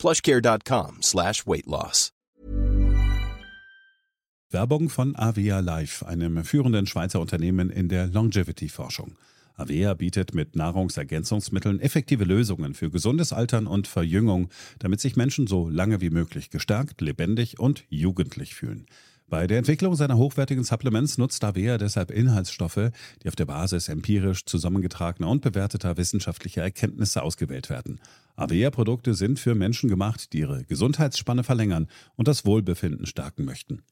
plushcare.com slash weight loss. Werbung von Avea Life, einem führenden Schweizer Unternehmen in der Longevity-Forschung. Avea bietet mit Nahrungsergänzungsmitteln effektive Lösungen für gesundes Altern und Verjüngung, damit sich Menschen so lange wie möglich gestärkt, lebendig und jugendlich fühlen. Bei der Entwicklung seiner hochwertigen Supplements nutzt Avea deshalb Inhaltsstoffe, die auf der Basis empirisch zusammengetragener und bewerteter wissenschaftlicher Erkenntnisse ausgewählt werden. Avea-Produkte sind für Menschen gemacht, die ihre Gesundheitsspanne verlängern und das Wohlbefinden stärken möchten.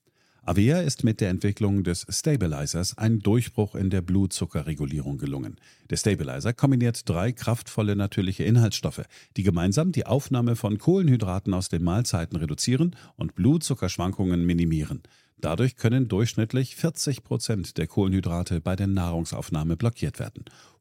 Avea ist mit der Entwicklung des Stabilizers ein Durchbruch in der Blutzuckerregulierung gelungen. Der Stabilizer kombiniert drei kraftvolle natürliche Inhaltsstoffe, die gemeinsam die Aufnahme von Kohlenhydraten aus den Mahlzeiten reduzieren und Blutzuckerschwankungen minimieren. Dadurch können durchschnittlich 40 Prozent der Kohlenhydrate bei der Nahrungsaufnahme blockiert werden.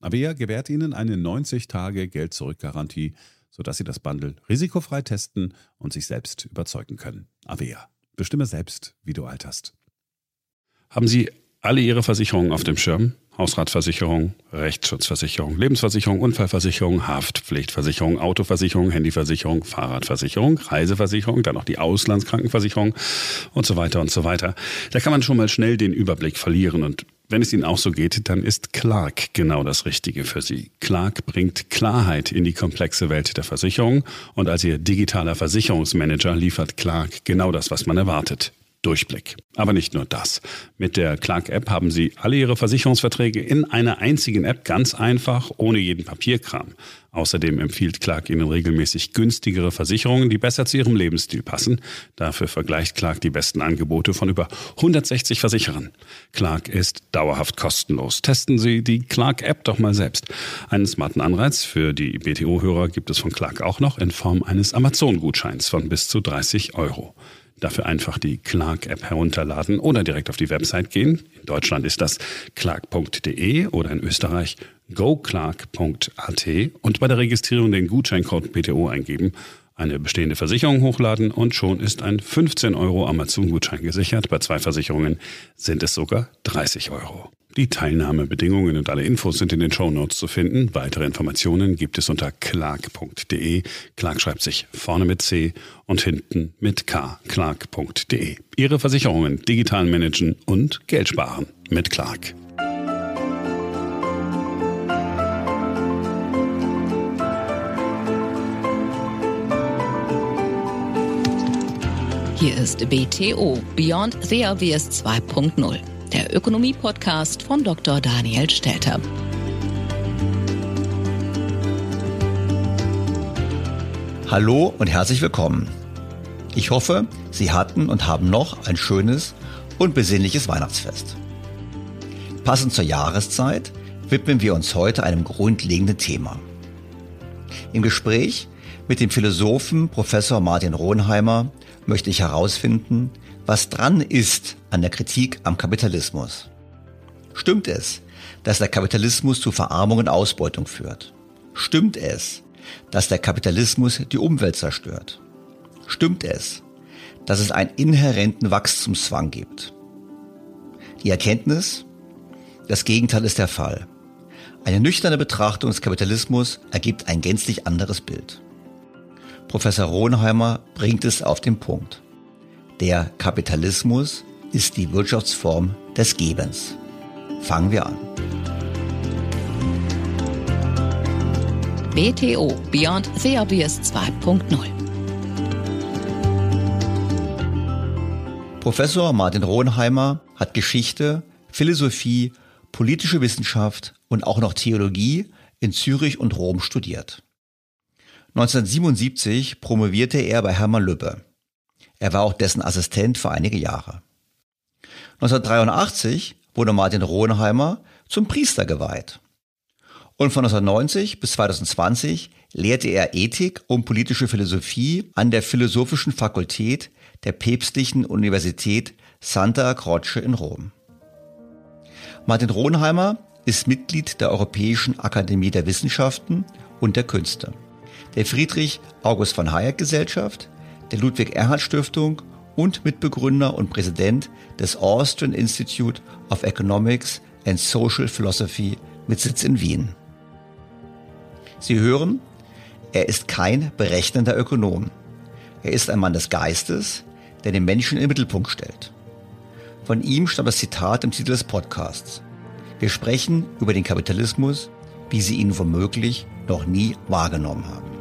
Avea gewährt Ihnen eine 90-Tage-Geld-Zurück-Garantie, sodass Sie das Bundle risikofrei testen und sich selbst überzeugen können. Avea. Bestimme selbst, wie du alterst. Haben Sie alle Ihre Versicherungen auf dem Schirm? Hausratversicherung, Rechtsschutzversicherung, Lebensversicherung, Unfallversicherung, Haftpflichtversicherung, Autoversicherung, Handyversicherung, Fahrradversicherung, Reiseversicherung, dann noch die Auslandskrankenversicherung und so weiter und so weiter. Da kann man schon mal schnell den Überblick verlieren und wenn es Ihnen auch so geht, dann ist Clark genau das Richtige für Sie. Clark bringt Klarheit in die komplexe Welt der Versicherung und als Ihr digitaler Versicherungsmanager liefert Clark genau das, was man erwartet. Durchblick. Aber nicht nur das. Mit der Clark-App haben Sie alle Ihre Versicherungsverträge in einer einzigen App ganz einfach, ohne jeden Papierkram. Außerdem empfiehlt Clark Ihnen regelmäßig günstigere Versicherungen, die besser zu Ihrem Lebensstil passen. Dafür vergleicht Clark die besten Angebote von über 160 Versicherern. Clark ist dauerhaft kostenlos. Testen Sie die Clark-App doch mal selbst. Einen smarten Anreiz für die BTO-Hörer gibt es von Clark auch noch in Form eines Amazon-Gutscheins von bis zu 30 Euro. Dafür einfach die Clark-App herunterladen oder direkt auf die Website gehen. In Deutschland ist das clark.de oder in Österreich goclark.at und bei der Registrierung den Gutscheincode BTO eingeben, eine bestehende Versicherung hochladen und schon ist ein 15 Euro Amazon-Gutschein gesichert. Bei zwei Versicherungen sind es sogar 30 Euro. Die Teilnahmebedingungen und alle Infos sind in den Show Notes zu finden. Weitere Informationen gibt es unter clark.de. Clark schreibt sich vorne mit C und hinten mit K. Clark.de. Ihre Versicherungen digital managen und Geld sparen mit Clark. Hier ist BTO Beyond the Obvious 2.0 der Ökonomie-Podcast von Dr. Daniel Stelter. Hallo und herzlich willkommen. Ich hoffe, Sie hatten und haben noch ein schönes und besinnliches Weihnachtsfest. Passend zur Jahreszeit widmen wir uns heute einem grundlegenden Thema. Im Gespräch Mit dem Philosophen Professor Martin Rohnheimer möchte ich herausfinden, was dran ist an der Kritik am Kapitalismus. Stimmt es, dass der Kapitalismus zu Verarmung und Ausbeutung führt? Stimmt es, dass der Kapitalismus die Umwelt zerstört? Stimmt es, dass es einen inhärenten Wachstumszwang gibt? Die Erkenntnis? Das Gegenteil ist der Fall. Eine nüchterne Betrachtung des Kapitalismus ergibt ein gänzlich anderes Bild. Professor Rohnheimer bringt es auf den Punkt. Der Kapitalismus ist die Wirtschaftsform des Gebens. Fangen wir an. BTO Beyond the Obvious 2.0 Professor Martin Rohnheimer hat Geschichte, Philosophie, politische Wissenschaft und auch noch Theologie in Zürich und Rom studiert. 1977 promovierte er bei Hermann Lübbe. Er war auch dessen Assistent für einige Jahre. 1983 wurde Martin Rohnheimer zum Priester geweiht. Und von 1990 bis 2020 lehrte er Ethik und politische Philosophie an der Philosophischen Fakultät der Päpstlichen Universität Santa Croce in Rom. Martin Rohnheimer ist Mitglied der Europäischen Akademie der Wissenschaften und der Künste der Friedrich August von Hayek Gesellschaft, der Ludwig Erhard Stiftung und Mitbegründer und Präsident des Austrian Institute of Economics and Social Philosophy mit Sitz in Wien. Sie hören, er ist kein berechnender Ökonom. Er ist ein Mann des Geistes, der den Menschen in den Mittelpunkt stellt. Von ihm stammt das Zitat im Titel des Podcasts. Wir sprechen über den Kapitalismus, wie Sie ihn womöglich noch nie wahrgenommen haben.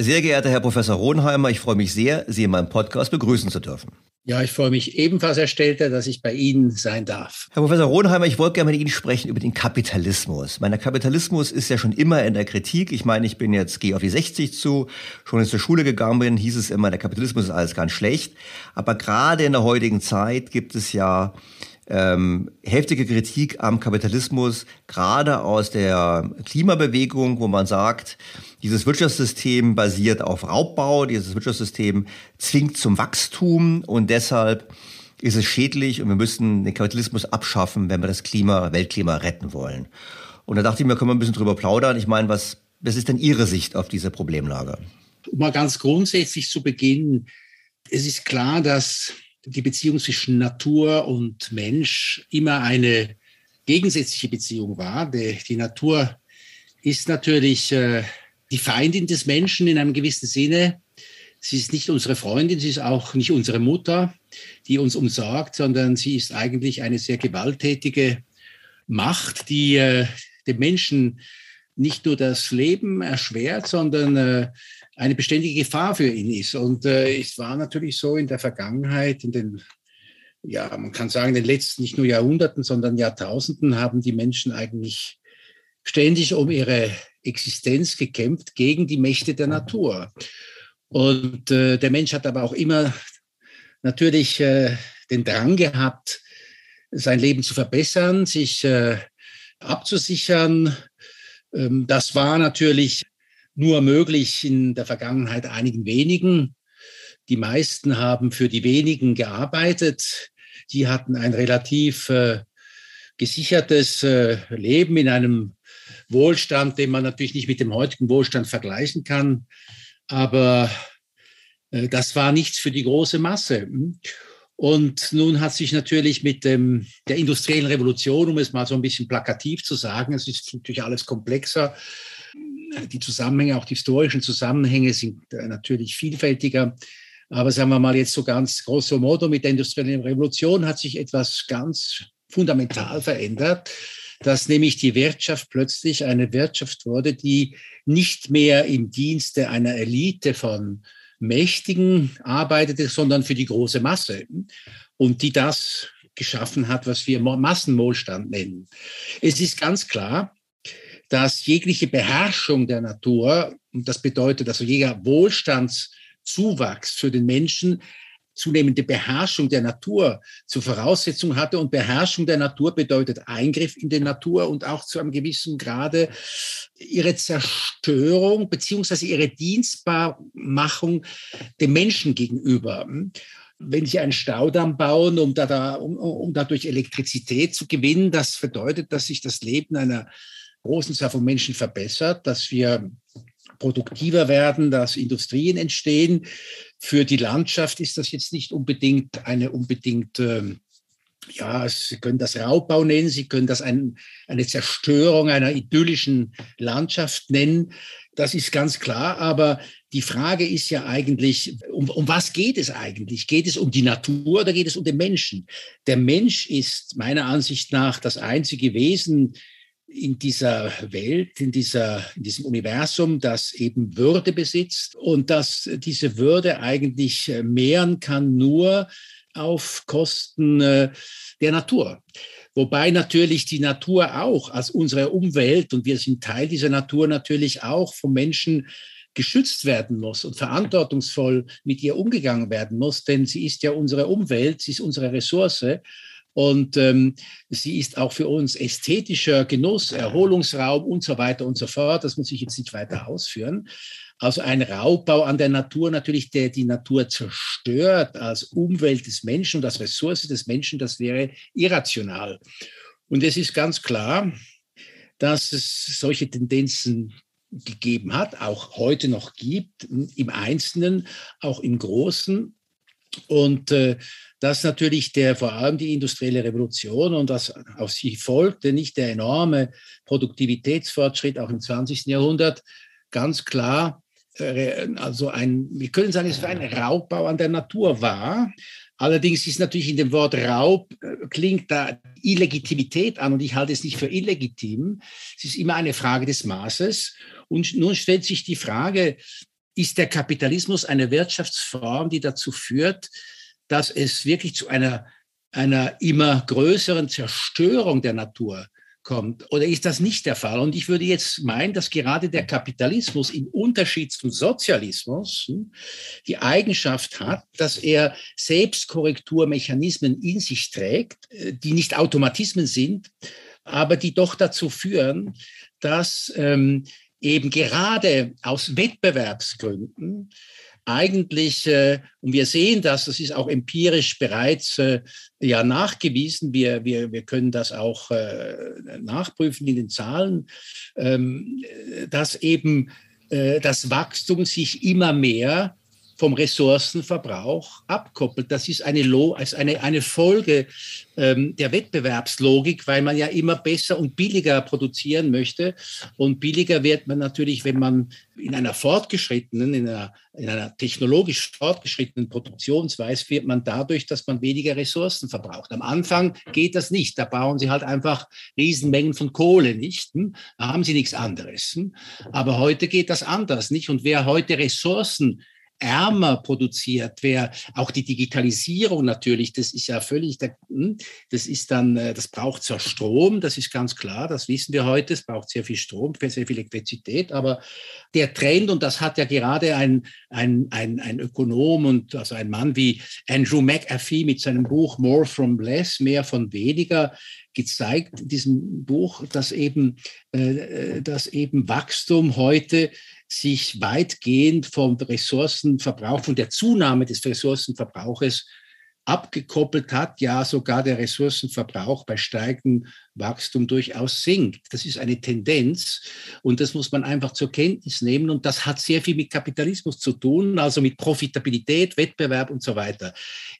Sehr geehrter Herr Professor Rohnheimer, ich freue mich sehr, Sie in meinem Podcast begrüßen zu dürfen. Ja, ich freue mich ebenfalls, Herr Stelter, dass ich bei Ihnen sein darf. Herr Professor Rohnheimer, ich wollte gerne mit Ihnen sprechen über den Kapitalismus. Mein Kapitalismus ist ja schon immer in der Kritik. Ich meine, ich bin jetzt, gehe auf die 60 zu, schon als ich zur Schule gegangen bin, hieß es immer, der Kapitalismus ist alles ganz schlecht. Aber gerade in der heutigen Zeit gibt es ja ähm, heftige Kritik am Kapitalismus, gerade aus der Klimabewegung, wo man sagt, dieses Wirtschaftssystem basiert auf Raubbau, dieses Wirtschaftssystem zwingt zum Wachstum und deshalb ist es schädlich und wir müssen den Kapitalismus abschaffen, wenn wir das Klima, Weltklima retten wollen. Und da dachte ich mir, können wir ein bisschen drüber plaudern. Ich meine, was, was ist denn Ihre Sicht auf diese Problemlage? Um mal ganz grundsätzlich zu beginnen, es ist klar, dass die Beziehung zwischen Natur und Mensch immer eine gegensätzliche Beziehung war. Die, die Natur ist natürlich äh, die Feindin des Menschen in einem gewissen Sinne. Sie ist nicht unsere Freundin, sie ist auch nicht unsere Mutter, die uns umsorgt, sondern sie ist eigentlich eine sehr gewalttätige Macht, die äh, dem Menschen nicht nur das Leben erschwert, sondern äh, eine beständige Gefahr für ihn ist. Und äh, es war natürlich so in der Vergangenheit, in den, ja, man kann sagen, in den letzten nicht nur Jahrhunderten, sondern Jahrtausenden haben die Menschen eigentlich ständig um ihre Existenz gekämpft gegen die Mächte der Natur. Und äh, der Mensch hat aber auch immer natürlich äh, den Drang gehabt, sein Leben zu verbessern, sich äh, abzusichern. Ähm, das war natürlich nur möglich in der Vergangenheit einigen wenigen. Die meisten haben für die wenigen gearbeitet. Die hatten ein relativ äh, gesichertes äh, Leben in einem Wohlstand, den man natürlich nicht mit dem heutigen Wohlstand vergleichen kann. Aber äh, das war nichts für die große Masse. Und nun hat sich natürlich mit dem, der industriellen Revolution, um es mal so ein bisschen plakativ zu sagen, es ist natürlich alles komplexer, die Zusammenhänge, auch die historischen Zusammenhänge sind äh, natürlich vielfältiger. Aber sagen wir mal jetzt so ganz grosso modo, mit der industriellen Revolution hat sich etwas ganz fundamental verändert, dass nämlich die Wirtschaft plötzlich eine Wirtschaft wurde, die nicht mehr im Dienste einer Elite von Mächtigen arbeitete, sondern für die große Masse und die das geschaffen hat, was wir Massenwohlstand nennen. Es ist ganz klar, dass jegliche Beherrschung der Natur, und das bedeutet also jeder Wohlstandszuwachs für den Menschen, zunehmende Beherrschung der Natur zur Voraussetzung hatte. Und Beherrschung der Natur bedeutet Eingriff in die Natur und auch zu einem gewissen Grade ihre Zerstörung beziehungsweise ihre Dienstbarmachung dem Menschen gegenüber wenn sie einen Staudamm bauen, um, da, um, um dadurch Elektrizität zu gewinnen, das bedeutet, dass sich das Leben einer großen Zahl von Menschen verbessert, dass wir produktiver werden, dass Industrien entstehen. Für die Landschaft ist das jetzt nicht unbedingt eine unbedingt ähm, ja, Sie können das Raubbau nennen, Sie können das ein, eine Zerstörung einer idyllischen Landschaft nennen. Das ist ganz klar. Aber die Frage ist ja eigentlich, um, um was geht es eigentlich? Geht es um die Natur oder geht es um den Menschen? Der Mensch ist meiner Ansicht nach das einzige Wesen, in dieser Welt, in, dieser, in diesem Universum, das eben Würde besitzt und dass diese Würde eigentlich äh, mehren kann nur auf Kosten äh, der Natur. Wobei natürlich die Natur auch als unsere Umwelt und wir sind Teil dieser Natur natürlich auch vom Menschen geschützt werden muss und verantwortungsvoll mit ihr umgegangen werden muss, denn sie ist ja unsere Umwelt, sie ist unsere Ressource und ähm, sie ist auch für uns ästhetischer Genuss, Erholungsraum und so weiter und so fort. Das muss ich jetzt nicht weiter ausführen. Also ein Raubbau an der Natur natürlich, der die Natur zerstört als Umwelt des Menschen und als Ressource des Menschen, das wäre irrational. Und es ist ganz klar, dass es solche Tendenzen gegeben hat, auch heute noch gibt, im Einzelnen, auch im Großen. Und äh, dass natürlich der, vor allem die industrielle Revolution und das auf sie folgte, nicht der enorme Produktivitätsfortschritt auch im 20. Jahrhundert, ganz klar, äh, also ein, wir können sagen, es war ein Raubbau an der Natur war. Allerdings ist natürlich in dem Wort Raub, äh, klingt da Illegitimität an und ich halte es nicht für illegitim. Es ist immer eine Frage des Maßes. Und nun stellt sich die Frage, ist der Kapitalismus eine Wirtschaftsform, die dazu führt, dass es wirklich zu einer, einer immer größeren Zerstörung der Natur kommt? Oder ist das nicht der Fall? Und ich würde jetzt meinen, dass gerade der Kapitalismus im Unterschied zum Sozialismus hm, die Eigenschaft hat, dass er Selbstkorrekturmechanismen in sich trägt, äh, die nicht Automatismen sind, aber die doch dazu führen, dass ähm, eben gerade aus Wettbewerbsgründen eigentlich, äh, und wir sehen das, das ist auch empirisch bereits äh, ja nachgewiesen, wir, wir, wir können das auch äh, nachprüfen in den Zahlen, ähm, dass eben äh, das Wachstum sich immer mehr vom Ressourcenverbrauch abkoppelt. Das ist eine, Lo also eine, eine Folge ähm, der Wettbewerbslogik, weil man ja immer besser und billiger produzieren möchte. Und billiger wird man natürlich, wenn man in einer fortgeschrittenen, in einer, in einer technologisch fortgeschrittenen Produktionsweise, wird man dadurch, dass man weniger Ressourcen verbraucht. Am Anfang geht das nicht. Da bauen sie halt einfach Riesenmengen von Kohle, nicht? Hm? Da haben sie nichts anderes. Hm? Aber heute geht das anders, nicht? Und wer heute Ressourcen ärmer produziert, wer auch die Digitalisierung natürlich, das ist ja völlig, hm, das ist dann, äh, das braucht zwar Strom, das ist ganz klar, das wissen wir heute, es braucht sehr viel Strom, sehr viel Elektrizität, aber der Trend, und das hat ja gerade ein, ein, ein, ein Ökonom und also ein Mann wie Andrew McAfee mit seinem Buch More from Less, mehr von weniger, gezeigt in diesem Buch, dass eben, äh, äh dass eben Wachstum heute sich weitgehend vom Ressourcenverbrauch, von der Zunahme des Ressourcenverbrauches abgekoppelt hat, ja sogar der Ressourcenverbrauch bei steigendem Wachstum durchaus sinkt. Das ist eine Tendenz und das muss man einfach zur Kenntnis nehmen und das hat sehr viel mit Kapitalismus zu tun, also mit Profitabilität, Wettbewerb und so weiter.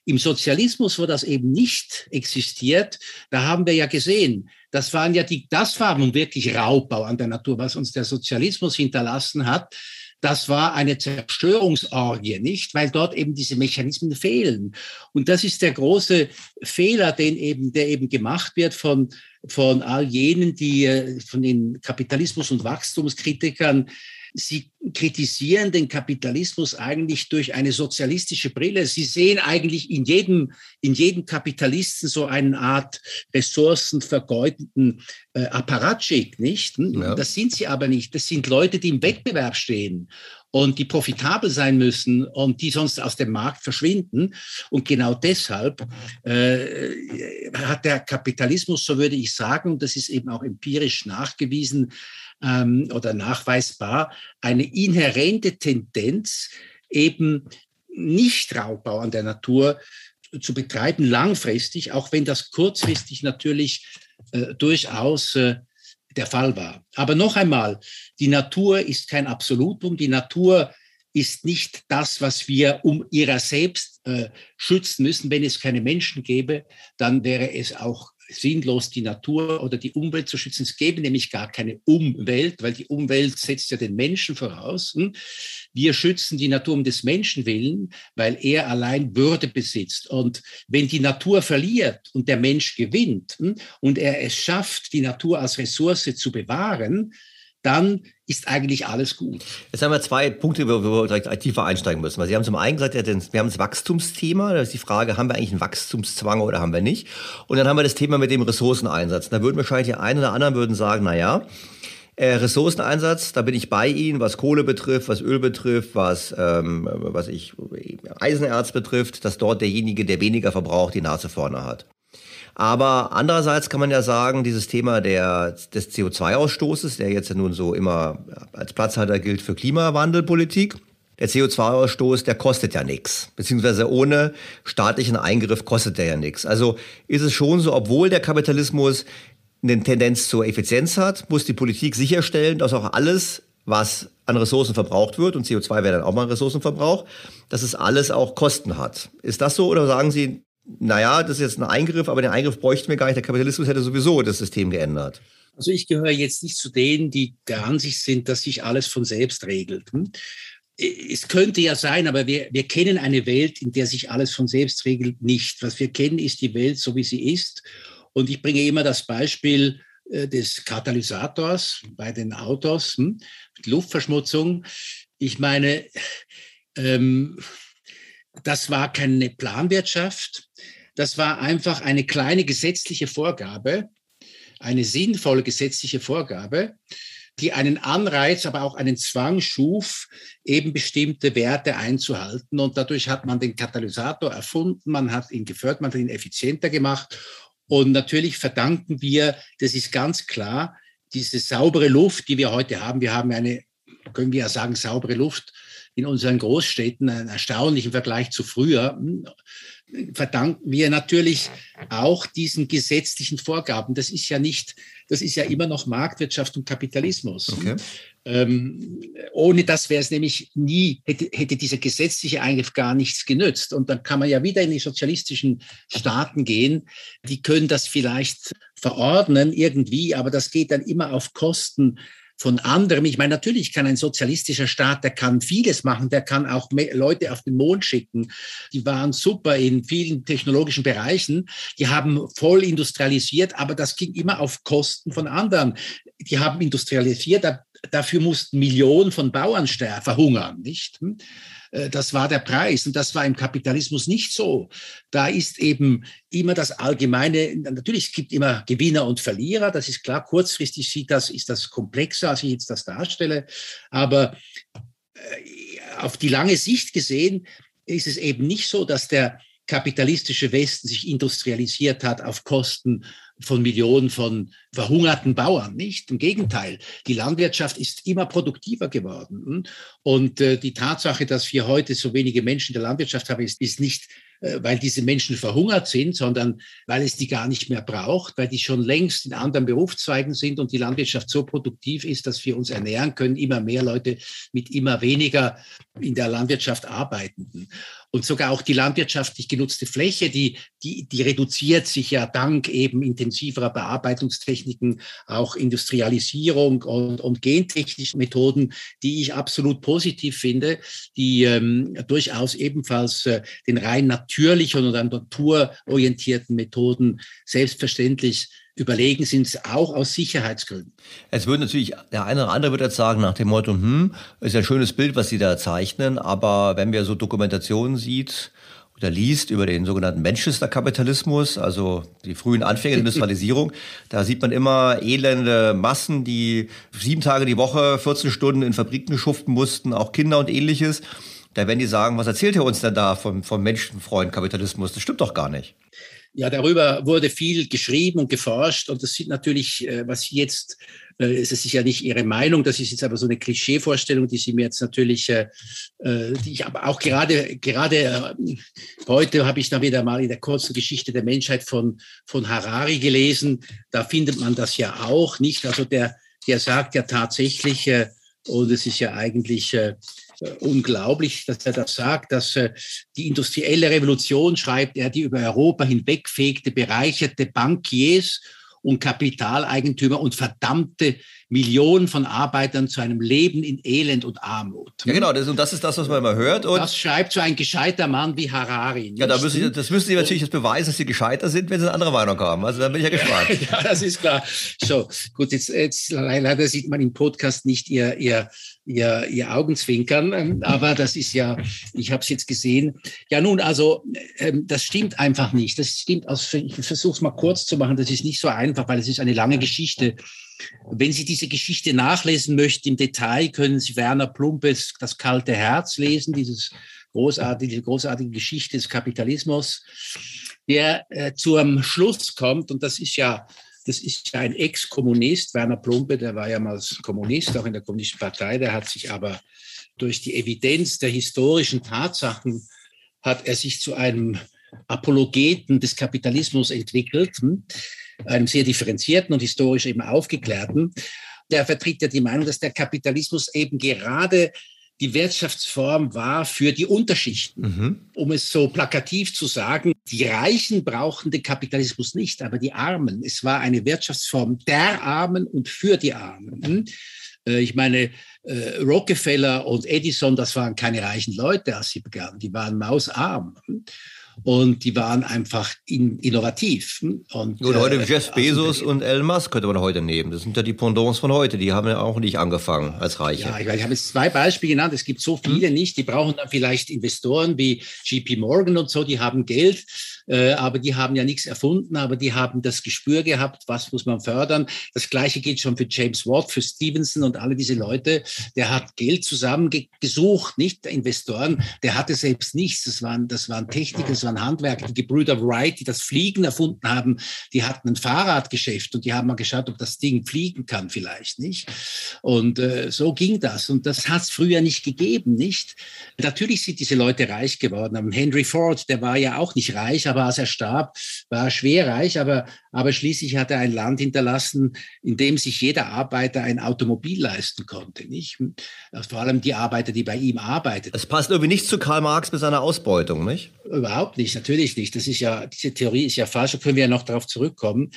Im Sozialismus, wo das eben nicht existiert, da haben wir ja gesehen, das waren ja die, das war nun wirklich Raubbau an der Natur, was uns der Sozialismus hinterlassen hat das war eine Zerstörungsorgie, nicht? Weil dort eben diese Mechanismen fehlen. Und das ist der große Fehler, den eben, der eben gemacht wird von, von all jenen, die, äh, von den Kapitalismus- und Wachstumskritikern, Sie kritisieren den Kapitalismus eigentlich durch eine sozialistische Brille. Sie sehen eigentlich in jedem, in jedem Kapitalisten so eine Art ressourcenvergeudeten äh, Apparatschik, nicht? Hm? Ja. Das sind sie aber nicht. Das sind Leute, die im Wettbewerb stehen. und die profitabel sein müssen und die sonst aus dem Markt verschwinden. Und genau deshalb äh, hat der Kapitalismus, so würde ich sagen, und das ist eben auch empirisch nachgewiesen ähm, oder nachweisbar, eine inhärente Tendenz, eben nicht Raubbau an der Natur zu betreiben, langfristig, auch wenn das kurzfristig natürlich äh, durchaus äh, der Fall war. Aber noch einmal, die Natur ist kein Absolutum. Die Natur ist nicht das, was wir um ihrer selbst äh, schützen müssen. Wenn es keine Menschen gäbe, dann wäre es auch sinnlos, die Natur oder die Umwelt zu schützen. Es gäbe nämlich gar keine Umwelt, weil die Umwelt setzt ja den Menschen voraus. Hm? Wir schützen die Natur um des Menschen willen, weil er allein Würde besitzt. Und wenn die Natur verliert und der Mensch gewinnt hm, und er es schafft, die Natur als Ressource zu bewahren, dann ist eigentlich alles gut. Jetzt haben wir zwei Punkte, wo wir direkt tiefer einsteigen müssen. Weil Sie haben zum einen gesagt, wir haben das Wachstumsthema. Da ist die Frage, haben wir eigentlich einen Wachstumszwang oder haben wir nicht? Und dann haben wir das Thema mit dem Ressourceneinsatz. Da würden wahrscheinlich die einen oder anderen würden sagen, na ja, äh, Ressourceneinsatz, da bin ich bei Ihnen, was Kohle betrifft, was Öl betrifft, was, ähm, was ich Eisenerz betrifft, dass dort derjenige, der weniger verbraucht, die Nase vorne hat. Aber andererseits kann man ja sagen, dieses Thema der, des CO2-Ausstoßes, der jetzt ja nun so immer als Platzhalter gilt für Klimawandelpolitik, der CO2-Ausstoß, der kostet ja nichts. Beziehungsweise ohne staatlichen Eingriff kostet der ja nichts. Also ist es schon so, obwohl der Kapitalismus eine Tendenz zur Effizienz hat, muss die Politik sicherstellen, dass auch alles, was an Ressourcen verbraucht wird, und CO2 wäre dann auch mal ein Ressourcenverbrauch, dass es alles auch Kosten hat. Ist das so oder sagen Sie, naja, das ist jetzt ein Eingriff, aber den Eingriff bräuchten wir gar nicht. Der Kapitalismus hätte sowieso das System geändert. Also ich gehöre jetzt nicht zu denen, die der Ansicht sind, dass sich alles von selbst regelt. Hm? Es könnte ja sein, aber wir, wir kennen eine Welt, in der sich alles von selbst regelt, nicht. Was wir kennen, ist die Welt so, wie sie ist. Und ich bringe immer das Beispiel äh, des Katalysators bei den Autos, hm? Luftverschmutzung. Ich meine, ähm, das war keine Planwirtschaft, das war einfach eine kleine gesetzliche Vorgabe, eine sinnvolle gesetzliche Vorgabe, die einen Anreiz, aber auch einen Zwang schuf, eben bestimmte Werte einzuhalten. Und dadurch hat man den Katalysator erfunden, man hat ihn gefördert, man hat ihn effizienter gemacht. Und natürlich verdanken wir, das ist ganz klar, diese saubere Luft, die wir heute haben. Wir haben eine, können wir ja sagen, saubere Luft in unseren Großstädten, ein erstaunlichen Vergleich zu früher, verdanken wir natürlich auch diesen gesetzlichen Vorgaben. Das ist ja nicht, das ist ja immer noch Marktwirtschaft und Kapitalismus. Okay. Ähm, ohne das wäre es nämlich nie, hätte, hätte dieser gesetzliche Eingriff gar nichts genützt. Und dann kann man ja wieder in die sozialistischen Staaten gehen. Die können das vielleicht verordnen irgendwie, aber das geht dann immer auf Kosten von anderem. Ich meine, natürlich kann ein sozialistischer Staat, der kann vieles machen, der kann auch Leute auf den Mond schicken. Die waren super in vielen technologischen Bereichen. Die haben voll industrialisiert, aber das ging immer auf Kosten von anderen. Die haben industrialisiert, dafür mussten Millionen von Bauern verhungern, nicht? Hm? Äh, das war der Preis. Und das war im Kapitalismus nicht so. Da ist eben immer das Allgemeine, natürlich es gibt immer Gewinner und Verlierer, das ist klar. Kurzfristig sieht das, ist das komplexer, als ich jetzt das darstelle. Aber äh, auf die lange Sicht gesehen ist es eben nicht so, dass der kapitalistische Westen sich industrialisiert hat auf Kosten von Millionen von verhungerten Bauern, nicht? Im Gegenteil, die Landwirtschaft ist immer produktiver geworden. Und äh, die Tatsache, dass wir heute so wenige Menschen in der Landwirtschaft haben, ist, ist nicht äh, weil diese Menschen verhungert sind, sondern weil es die gar nicht mehr braucht, weil die schon längst in anderen Berufszweigen sind und die Landwirtschaft so produktiv ist, dass wir uns ernähren können, immer mehr Leute mit immer weniger in der Landwirtschaft arbeitenden. Und sogar auch die landwirtschaftlich genutzte Fläche, die, die, die reduziert sich ja dank eben intensiverer Bearbeitungstechniken, auch Industrialisierung und, und gentechnischen Methoden, die ich absolut positiv finde, die ähm, durchaus ebenfalls äh, den rein natürlichen oder naturorientierten Methoden selbstverständlich überlegen sind, auch aus Sicherheitsgründen. Es würde natürlich, der eine oder andere würde jetzt sagen, nach dem Motto, hm, ist ja ein schönes Bild, was Sie da zeichnen, aber wenn wir so Dokumentationen sieht, oder liest über den sogenannten Manchester-Kapitalismus, also die frühen Anfänge der Industrialisierung, da sieht man immer elende Massen, die sieben Tage die Woche, 14 Stunden in Fabriken schuften mussten, auch Kinder und ähnliches. Da werden die sagen, was erzählt ihr uns denn da vom, vom Menschenfreund-Kapitalismus? Das stimmt doch gar nicht. Ja, darüber wurde viel geschrieben und geforscht und das sind natürlich, äh, was Sie jetzt, äh, es ist ja nicht Ihre Meinung, das ist jetzt aber so eine Klischeevorstellung, die Sie mir jetzt natürlich, äh, die ich aber auch gerade, gerade heute habe ich da wieder mal in der kurzen Geschichte der Menschheit von, von Harari gelesen, da findet man das ja auch nicht, also der, der sagt ja tatsächlich, und es ist ja eigentlich äh, unglaublich, dass er das sagt, dass äh, die industrielle Revolution, schreibt er, die über Europa hinwegfegte, bereicherte Bankiers und Kapitaleigentümer und verdammte Millionen von Arbeitern zu einem Leben in Elend und Armut. Ja, genau, das, und das ist das, was man immer hört. Und das schreibt so ein gescheiter Mann wie Harari. Ja, da müssen Sie, das müssen Sie natürlich jetzt beweisen, dass Sie gescheiter sind, wenn Sie eine andere Meinung haben. Also da bin ich ja gespannt. ja, das ist klar. So, gut, jetzt, jetzt leider sieht man im Podcast nicht Ihr, Ihr, Ihr, Ihr Augenzwinkern, ähm, aber das ist ja, ich habe es jetzt gesehen. Ja, nun, also ähm, das stimmt einfach nicht. Das stimmt aus, ich versuche es mal kurz zu machen, das ist nicht so einfach, weil es ist eine lange Geschichte. Wenn Sie diese Geschichte nachlesen möchten im Detail, können Sie Werner Plumpes Das kalte Herz lesen, dieses großartige, diese großartige Geschichte des Kapitalismus, der äh, zum Schluss kommt, und das ist ja das ist ja ein Ex-Kommunist, Werner Plumpe, der war ja mal Kommunist, auch in der Kommunistischen Partei, der hat sich aber durch die Evidenz der historischen Tatsachen, hat er sich zu einem Apologeten des Kapitalismus entwickelt. Einem sehr differenzierten und historisch eben aufgeklärten, der vertritt ja die Meinung, dass der Kapitalismus eben gerade die Wirtschaftsform war für die Unterschichten. Mhm. Um es so plakativ zu sagen, die Reichen brauchen den Kapitalismus nicht, aber die Armen. Es war eine Wirtschaftsform der Armen und für die Armen. Äh, ich meine, äh, Rockefeller und Edison, das waren keine reichen Leute, als sie begannen. Die waren mausarm und die waren einfach in, innovativ. Und, Gut, heute äh, Jeff also Bezos und Elon Musk könnte man heute nehmen. Das sind ja die Pendants von heute. Die haben ja auch nicht angefangen als Reiche. Ja, ich, ich habe jetzt zwei Beispiele genannt. Es gibt so viele hm? nicht. Die brauchen dann vielleicht Investoren wie JP Morgan und so. Die haben Geld, äh, aber die haben ja nichts erfunden. Aber die haben das Gespür gehabt, was muss man fördern. Das Gleiche gilt schon für James Watt, für Stevenson und alle diese Leute. Der hat Geld zusammengesucht, nicht Investoren. Der hatte selbst nichts. Das waren, das waren Techniker, das waren Handwerker, die Gebrüder Wright, die das Fliegen erfunden haben, die hatten ein Fahrradgeschäft und die haben mal geschaut, ob das Ding fliegen kann vielleicht, nicht? Und äh, so ging das. Und das hat es früher nicht gegeben, nicht? Natürlich sind diese Leute reich geworden. Henry Ford, der war ja auch nicht reich, aber als er starb, war er schwer reich, aber, aber schließlich hat er ein Land hinterlassen, in dem sich jeder Arbeiter ein Automobil leisten konnte, nicht? Vor allem die Arbeiter, die bei ihm arbeiteten. Es passt irgendwie nicht zu Karl Marx mit seiner Ausbeutung, nicht? Überhaupt nicht, natürlich nicht. Das ist ja, diese Theorie ist ja falsch, da können wir ja noch darauf zurückkommen.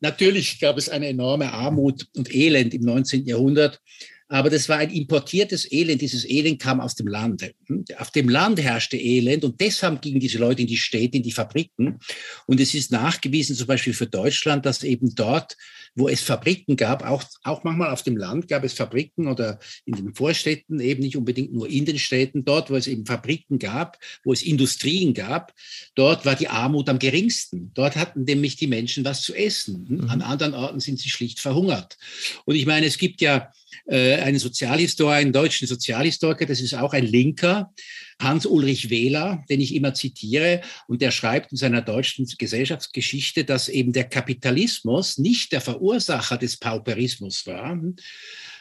Natürlich gab es eine enorme Armut und Elend im 19. Jahrhundert. Aber das war ein importiertes Elend. Dieses Elend kam aus dem Lande. Hm? Auf dem Land herrschte Elend und deshalb gingen diese Leute in die Städte, in die Fabriken. Und es ist nachgewiesen, zum Beispiel für Deutschland, dass eben dort, wo es Fabriken gab, auch, auch manchmal auf dem Land gab es Fabriken oder in den Vorstädten, eben nicht unbedingt nur in den Städten, dort, wo es eben Fabriken gab, wo es Industrien gab, dort war die Armut am geringsten. Dort hatten nämlich die Menschen was zu essen. Hm? An mhm. anderen Orten sind sie schlicht verhungert. Und ich meine, es gibt ja äh, einen Sozialhistoriker, einen deutschen Sozialhistoriker, das ist auch ein Linker, Hans-Ulrich Wähler, den ich immer zitiere, und der schreibt in seiner deutschen Gesellschaftsgeschichte, dass eben der Kapitalismus nicht der Verursacher des Pauperismus war,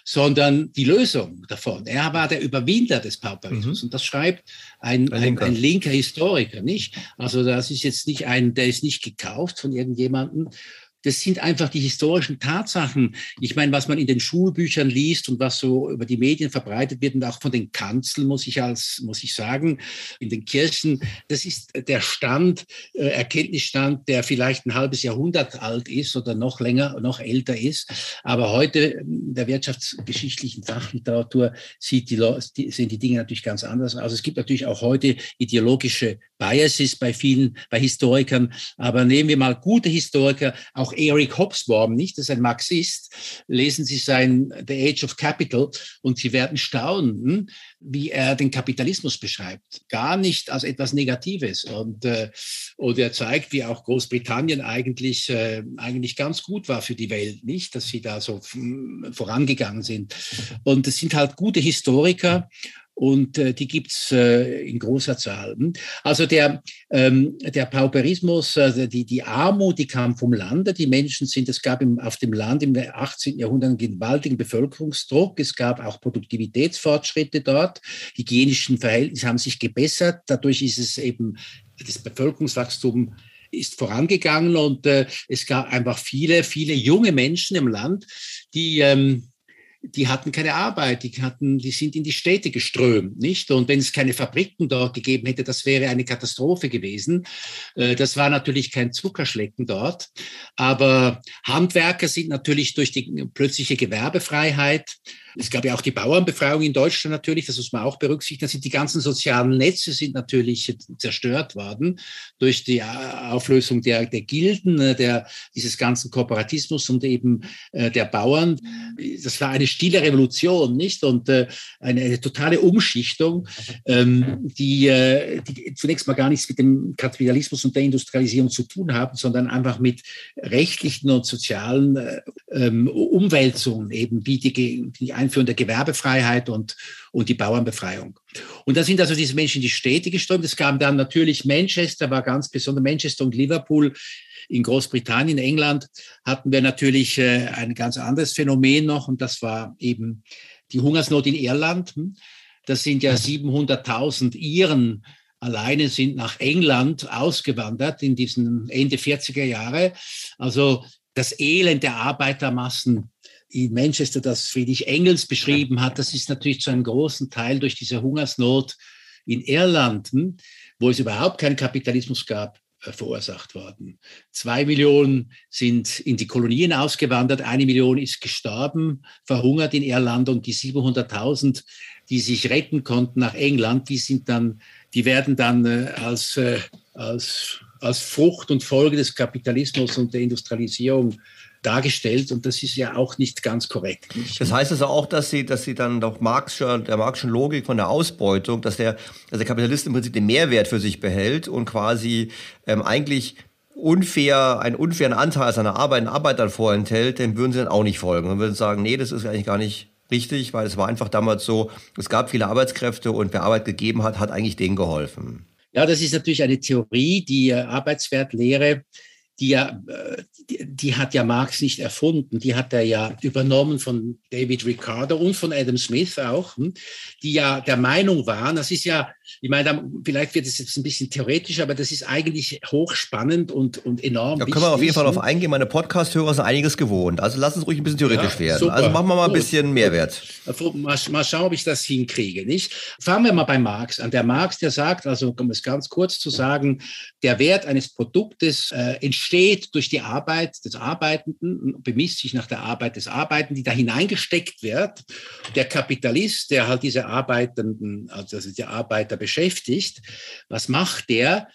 sondern die Lösung davon. Er war der Überwinder des Pauperismus. Mhm. Und das schreibt ein, ein, linker. ein, linker Historiker, nicht? Also das ist jetzt nicht ein, der ist nicht gekauft von irgendjemandem, das sind einfach die historischen Tatsachen. Ich meine, was man in den Schulbüchern liest und was so über die Medien verbreitet wird und auch von den Kanzeln, muss ich als, muss ich sagen, in den Kirchen, das ist der Stand, äh, Erkenntnisstand, der vielleicht ein halbes Jahrhundert alt ist oder noch länger, noch älter ist. Aber heute in der wirtschaftsgeschichtlichen Fachliteratur sieht die, sehen die Dinge natürlich ganz anders aus. Es gibt natürlich auch heute ideologische Biases bei vielen, bei Historikern. Aber nehmen wir mal gute Historiker, auch Eric Hobsbawm, nicht? Das ist ein Marxist. Lesen Sie sein The Age of Capital und Sie werden staunen, wie er den Kapitalismus beschreibt. Gar nicht als etwas Negatives. Und, äh, und er zeigt, wie auch Großbritannien eigentlich, äh, eigentlich ganz gut war für die Welt, nicht? Dass sie da so vorangegangen sind. Und es sind halt gute Historiker und äh, die gibt's äh, in großer Zahl. Hm? Also der, ähm, der Pauperismus, also die, die Armut, die kam vom Lande. Die Menschen sind, es gab im, auf dem Land im 18. Jahrhundert einen gewaltigen Bevölkerungsdruck. Es gab auch Produktivitätsfortschritte dort. Hygienischen Verhältnisse haben sich gebessert. Dadurch ist es eben das Bevölkerungswachstum ist vorangegangen und äh, es gab einfach viele, viele junge Menschen im Land, die ähm, die hatten keine Arbeit, die, hatten, die sind in die Städte geströmt, nicht? Und wenn es keine Fabriken dort gegeben hätte, das wäre eine Katastrophe gewesen. Äh, das war natürlich kein Zuckerschlecken dort. Aber Handwerker sind natürlich durch die plötzliche Gewerbefreiheit es gab ja auch die Bauernbefreiung in Deutschland natürlich, das muss man auch berücksichtigen. sind die ganzen sozialen Netze sind natürlich zerstört worden durch die Auflösung der, der Gilden, äh, der, dieses ganzen Kooperatismus und eben äh, der Bauern. Das war eine stille Revolution, nicht? Und äh, eine, eine totale Umschichtung, ähm, die, äh, die zunächst mal gar nichts mit dem Kapitalismus und der Industrialisierung zu tun haben, sondern einfach mit rechtlichen und sozialen äh, ähm, Umwälzungen, eben wie die, die Einführung der Gewerbefreiheit und, und die Bauernbefreiung. Und da sind also diese Menschen in die Städte geströmt. Es kam dann natürlich Manchester, war ganz besonders Manchester und Liverpool. In Großbritannien, England hatten wir natürlich äh, ein ganz anderes Phänomen noch und das war eben die Hungersnot in Irland. Das sind ja 700.000 Iren alleine sind nach England ausgewandert in diesen Ende 40er Jahre. Also das Elend der Arbeitermassen in Manchester, das Friedrich Engels beschrieben hat, das ist natürlich zu einem großen Teil durch diese Hungersnot in Irland, hm, wo es überhaupt keinen Kapitalismus gab, verursacht worden. Zwei Millionen sind in die Kolonien ausgewandert, eine Million ist gestorben, verhungert in Irland und die 700.000, die sich retten konnten nach England, die sind dann, die werden dann äh, als, äh, als, als Frucht und Folge des Kapitalismus und der Industrialisierung dargestellt und das ist ja auch nicht ganz korrekt. Nicht? Das heißt also auch, dass sie, dass sie dann doch Marxischer, der marxischen Logik von der Ausbeutung, dass der, dass der Kapitalist im Prinzip den Mehrwert für sich behält und quasi ähm, eigentlich unfair, einen unfairen Anteil seiner Arbeit und Arbeitern vorenthält, dem würden sie dann auch nicht folgen. Dann würden sie sagen, nee, das ist eigentlich gar nicht richtig, weil es war einfach damals so, es gab viele Arbeitskräfte und wer Arbeit gegeben hat, hat eigentlich denen geholfen. Ja, das ist natürlich eine Theorie, die äh, Arbeitswertlehre, die ja, äh, die, die, hat ja Marx nicht erfunden, die hat er ja übernommen von David Ricardo und von Adam Smith auch, hm, die ja der Meinung waren, das ist ja, ich meine, vielleicht wird es jetzt ein bisschen theoretisch, aber das ist eigentlich hochspannend und, und enorm. Da können wir auf jeden Fall auf eingehen. Meine Podcast-Hörer sind einiges gewohnt. Also lass uns ruhig ein bisschen theoretisch ja, werden. Super. Also machen wir mal ein bisschen Mehrwert. Mal, mal schauen, ob ich das hinkriege, nicht? Fangen wir mal bei Marx an. Der Marx, der sagt, also um es ganz kurz zu sagen, der Wert eines Produktes äh, entsteht durch die Arbeit des Arbeitenden, bemisst sich nach der Arbeit des Arbeitenden, die da hineingesteckt wird. Der Kapitalist, der halt diese Arbeitenden, also die Arbeiter beschäftigt, was macht der?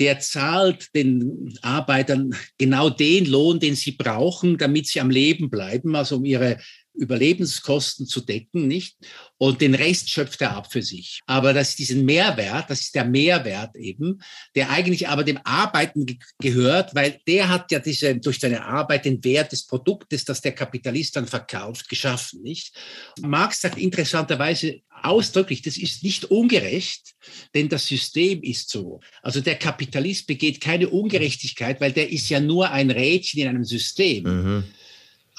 der zahlt den Arbeitern genau den Lohn, den sie brauchen, damit sie am Leben bleiben, also um ihre Überlebenskosten zu decken, nicht? Und den Rest schöpft er ab für sich. Aber das ist diesen Mehrwert, das ist der Mehrwert eben, der eigentlich aber dem Arbeiten ge gehört, weil der hat ja diese, durch seine Arbeit den Wert des Produktes, das der Kapitalist dann verkauft, geschaffen, nicht? Marx sagt interessanterweise ausdrücklich, das ist nicht ungerecht, denn das System ist so. Also der Kapitalist begeht keine Ungerechtigkeit, weil der ist ja nur ein Rädchen in einem System. Mhm.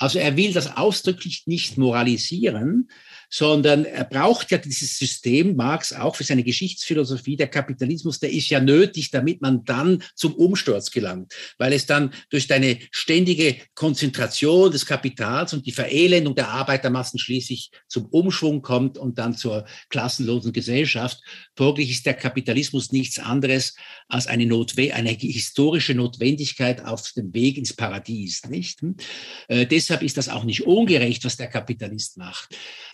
Also er will das ausdrücklich nicht moralisieren, sondern er braucht ja dieses System, Marx auch für seine Geschichtsphilosophie, der Kapitalismus, der ist ja nötig, damit man dann zum Umsturz gelangt, weil es dann durch eine ständige Konzentration des Kapitals und die Verelendung der Arbeitermassen schließlich zum Umschwung kommt und dann zur klassenlosen Gesellschaft. Folglich ist der Kapitalismus nichts anderes als eine, Notwe eine historische Notwendigkeit auf dem Weg ins Paradies, nicht? Äh, deshalb ist das auch nicht ungerecht, was der Kapitalist macht.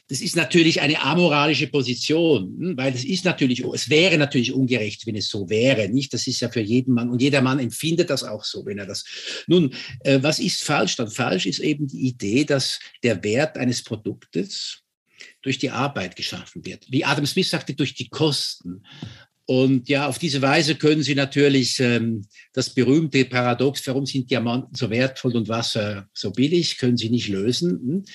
Das natürlich eine amoralische Position, hm, weil es ist natürlich, es wäre natürlich ungerecht, wenn es so wäre, nicht? Das ist ja für jeden Mann und jeder Mann empfindet das auch so, wenn er das. Nun, äh, was ist falsch? Dann falsch ist eben die Idee, dass der Wert eines Produktes durch die Arbeit geschaffen wird. Wie Adam Smith sagte, durch die Kosten. Und ja, auf diese Weise können Sie natürlich ähm, das berühmte Paradox, warum sind Diamanten so wertvoll und Wasser so billig, können Sie nicht lösen. Hm?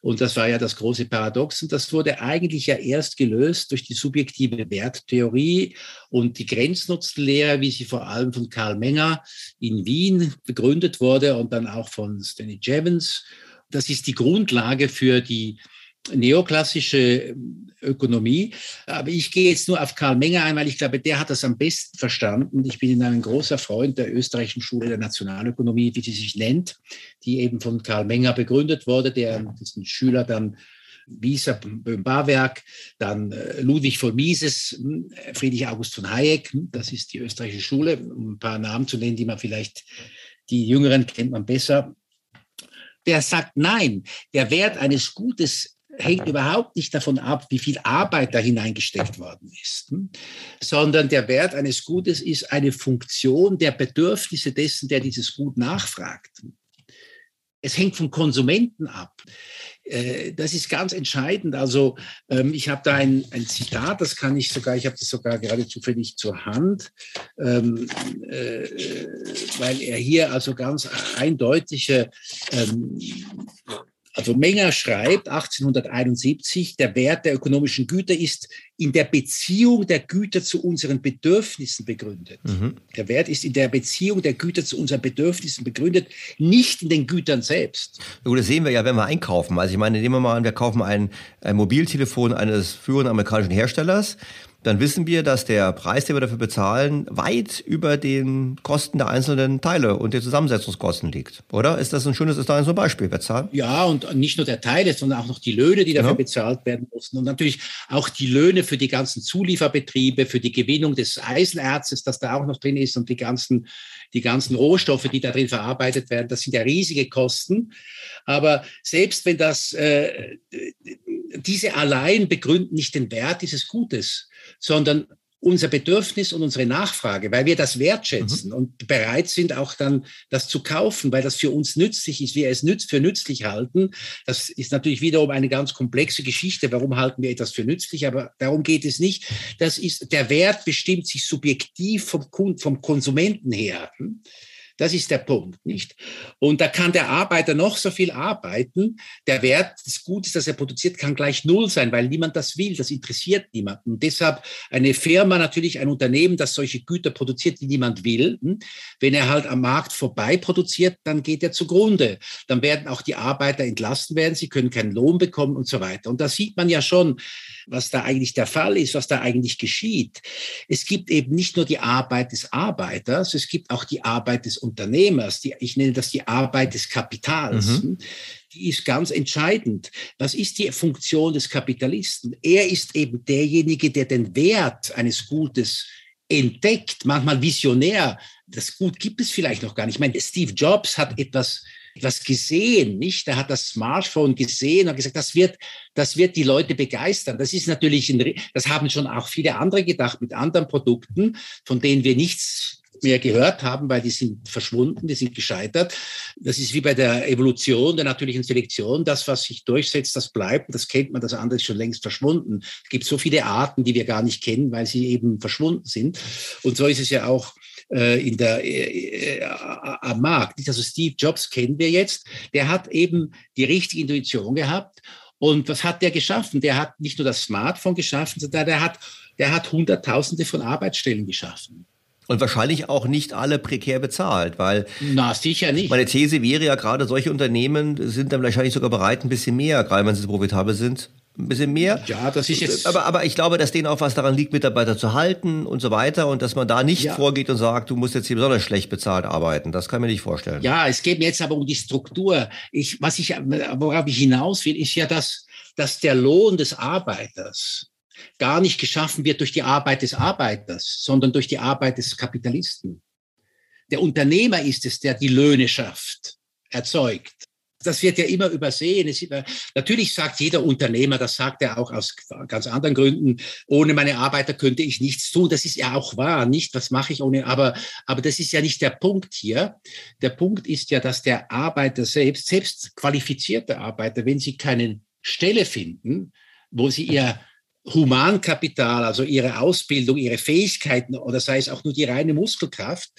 Und das war ja das große Paradox. Und das wurde eigentlich ja erst gelöst durch die subjektive Werttheorie und die Grenznutzenlehre, wie sie vor allem von Karl Menger in Wien begründet wurde und dann auch von Stanley Jevons. Das ist die Grundlage für die neoklassische ähm, Ökonomie. Aber ich gehe jetzt nur auf Karl Menger ein, weil ich glaube, der hat das am besten verstanden. Ich bin ein großer Freund der österreichischen Schule der Nationalökonomie, wie sie sich nennt, die eben von Karl Menger begründet wurde, der dessen Schüler dann Wieser Böhm-Barwerk, dann äh, Ludwig von Mises, hm, Friedrich August von Hayek, hm, das ist die österreichische Schule, um ein paar Namen zu nennen, die man vielleicht, die Jüngeren kennt man besser. Der sagt, nein, der Wert eines Gutes hängt überhaupt nicht davon ab, wie viel Arbeit da hineingesteckt worden ist, hm? sondern der Wert eines Gutes ist eine Funktion der Bedürfnisse dessen, der dieses Gut nachfragt. Es hängt vom Konsumenten ab. Äh, das ist ganz entscheidend. Also ähm, ich habe da ein, ein, Zitat, das kann ich sogar, ich habe das sogar gerade zufällig zur Hand, ähm, äh, weil er hier also ganz eindeutige ähm, also Menger schreibt 1871, der Wert der ökonomischen Güter ist in der Beziehung der Güter zu unseren Bedürfnissen begründet. Mhm. Der Wert ist in der Beziehung der Güter zu unseren Bedürfnissen begründet, nicht in den Gütern selbst. Gut, das sehen wir ja, wenn wir einkaufen. Also ich meine, nehmen wir mal an, wir kaufen ein, ein Mobiltelefon eines führenden amerikanischen Herstellers dann wissen wir, dass der Preis, den wir dafür bezahlen, weit über den Kosten der einzelnen Teile und der Zusammensetzungskosten liegt. Oder? Ist das ein schönes, ist da so ein Beispiel, Bezahlen? Ja, und nicht nur der Teile, sondern auch noch die Löhne, die dafür ja. bezahlt werden mussten. Und natürlich auch die Löhne für die ganzen Zulieferbetriebe, für die Gewinnung des Eisenerzes, das da auch noch drin ist und die ganzen, die ganzen Rohstoffe, die da drin verarbeitet werden. Das sind ja riesige Kosten. Aber selbst wenn das, äh, diese allein begründen nicht den Wert dieses Gutes, sondern unser Bedürfnis und unsere Nachfrage, weil wir das wertschätzen mhm. und bereit sind, auch dann das zu kaufen, weil das für uns nützlich ist, wir es nütz für nützlich halten. Das ist natürlich wiederum eine ganz komplexe Geschichte. Warum halten wir etwas für nützlich? Aber darum geht es nicht. Das ist, der Wert bestimmt sich subjektiv vom, vom Konsumenten her. Das ist der Punkt, nicht? Und da kann der Arbeiter noch so viel arbeiten. Der Wert des Gutes, das er produziert, kann gleich null sein, weil niemand das will. Das interessiert niemanden. Und deshalb eine Firma, natürlich ein Unternehmen, das solche Güter produziert, die niemand will. Hm? Wenn er halt am Markt vorbei produziert, dann geht er zugrunde. Dann werden auch die Arbeiter entlassen werden. Sie können keinen Lohn bekommen und so weiter. Und da sieht man ja schon, was da eigentlich der Fall ist, was da eigentlich geschieht. Es gibt eben nicht nur die Arbeit des Arbeiters, es gibt auch die Arbeit des Unternehmers. Die, ich nenne das die Arbeit des Kapitals. Mhm. Die ist ganz entscheidend. Was ist die Funktion des Kapitalisten? Er ist eben derjenige, der den Wert eines Gutes entdeckt, manchmal visionär. Das Gut gibt es vielleicht noch gar nicht. Ich meine, Steve Jobs hat etwas etwas gesehen, nicht? Er hat das Smartphone gesehen und gesagt, das wird, das wird die Leute begeistern. Das ist natürlich, ein, das haben schon auch viele andere gedacht mit anderen Produkten, von denen wir nichts mehr gehört haben, weil die sind verschwunden, die sind gescheitert. Das ist wie bei der Evolution, der natürlichen Selektion. Das, was sich durchsetzt, das bleibt. Das kennt man, das andere ist schon längst verschwunden. Es gibt so viele Arten, die wir gar nicht kennen, weil sie eben verschwunden sind. Und so ist es ja auch äh, in der, äh, äh, am Markt. Also Steve Jobs kennen wir jetzt. Der hat eben die richtige Intuition gehabt. Und was hat der geschaffen? Der hat nicht nur das Smartphone geschaffen, sondern der hat, der hat Hunderttausende von Arbeitsstellen geschaffen. Und wahrscheinlich auch nicht alle prekär bezahlt, weil. Na, sicher nicht. Meine These wäre ja gerade, solche Unternehmen sind dann wahrscheinlich sogar bereit, ein bisschen mehr, gerade wenn sie profitabel sind, ein bisschen mehr. Ja, das ist jetzt. Aber, aber ich glaube, dass denen auch was daran liegt, Mitarbeiter zu halten und so weiter und dass man da nicht ja. vorgeht und sagt, du musst jetzt hier besonders schlecht bezahlt arbeiten. Das kann ich mir nicht vorstellen. Ja, es geht mir jetzt aber um die Struktur. Ich, was ich, worauf ich hinaus will, ist ja, dass, dass der Lohn des Arbeiters gar nicht geschaffen wird durch die Arbeit des Arbeiters, sondern durch die Arbeit des Kapitalisten. Der Unternehmer ist es, der die Löhne schafft, erzeugt das wird ja immer übersehen. Immer, natürlich sagt jeder Unternehmer, das sagt er auch aus ganz anderen Gründen, ohne meine Arbeiter könnte ich nichts tun. Das ist ja auch wahr, nicht? Was mache ich ohne? Aber, aber das ist ja nicht der Punkt hier. Der Punkt ist ja, dass der Arbeiter selbst, selbst qualifizierte Arbeiter, wenn sie keine Stelle finden, wo sie ihr Humankapital, also ihre Ausbildung, ihre Fähigkeiten oder sei es auch nur die reine Muskelkraft,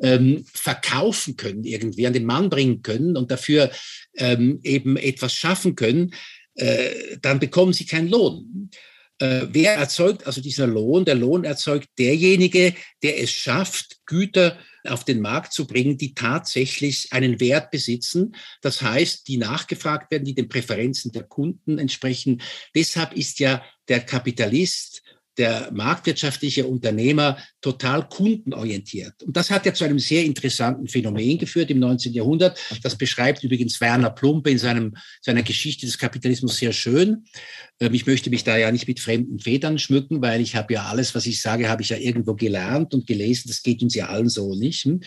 ähm, verkaufen können, irgendwie an den Mann bringen können und dafür ähm, eben etwas schaffen können, äh, dann bekommen sie keinen Lohn. Äh, wer erzeugt also dieser Lohn? Der Lohn erzeugt derjenige, der es schafft, Güter auf den Markt zu bringen, die tatsächlich einen Wert besitzen. Das heißt, die nachgefragt werden, die den Präferenzen der Kunden entsprechen. Deshalb ist ja der Kapitalist der marktwirtschaftliche Unternehmer total kundenorientiert. Und das hat ja zu einem sehr interessanten Phänomen geführt im 19. Jahrhundert. Das beschreibt übrigens Werner Plumpe in seinem, seiner Geschichte des Kapitalismus sehr schön. Ähm, ich möchte mich da ja nicht mit fremden Federn schmücken, weil ich habe ja alles, was ich sage, habe ich ja irgendwo gelernt und gelesen. Das geht uns ja allen so nicht. Hm?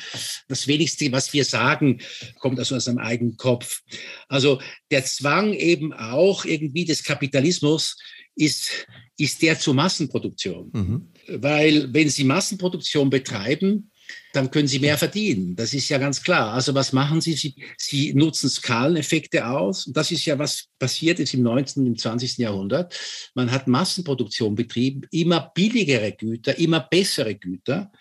Das wenigste, was wir sagen, kommt aus einem eigenen Kopf. Also der Zwang eben auch irgendwie des Kapitalismus ist, ist der zur Massenproduktion. Mhm. Weil wenn Sie Massenproduktion betreiben, dann können Sie mehr verdienen. Das ist ja ganz klar. Also was machen Sie? Sie, Sie nutzen Skaleneffekte aus. Und das ist ja, was passiert ist im 19. und im 20. Jahrhundert. Man hat Massenproduktion betrieben, immer billigere Güter, immer bessere Güter,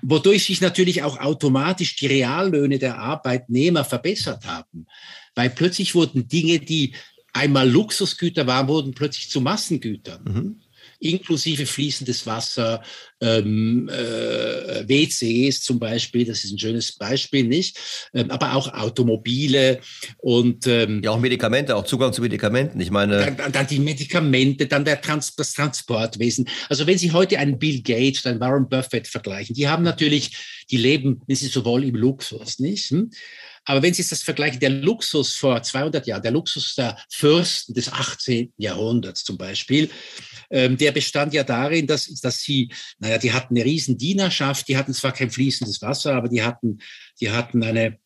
wodurch sich natürlich auch automatisch die Reallöhne der Arbeitnehmer verbessert haben. Weil plötzlich wurden Dinge, die einmal Luxusgüter waren, wurden plötzlich zu Massengütern. Mhm. Inklusive fließendes Wasser, ähm, äh, WCs zum Beispiel, das ist ein schönes Beispiel, nicht? Ähm, aber auch Automobile und ähm, ja auch Medikamente, auch Zugang zu Medikamenten. Ich meine dann, dann die Medikamente, dann der Trans das Transportwesen. Also wenn Sie heute einen Bill Gates, einen Warren Buffett vergleichen, die haben natürlich, die leben, wenn Sie so wollen, im Luxus, nicht? Hm? Aber wenn Sie das vergleichen, der Luxus vor 200 Jahren, der Luxus der Fürsten des 18. Jahrhunderts zum Beispiel, ähm, der bestand ja darin, dass, dass sie, naja, die hatten eine riesen Dienerschaft, die hatten zwar kein fließendes Wasser, aber die hatten, die hatten eine,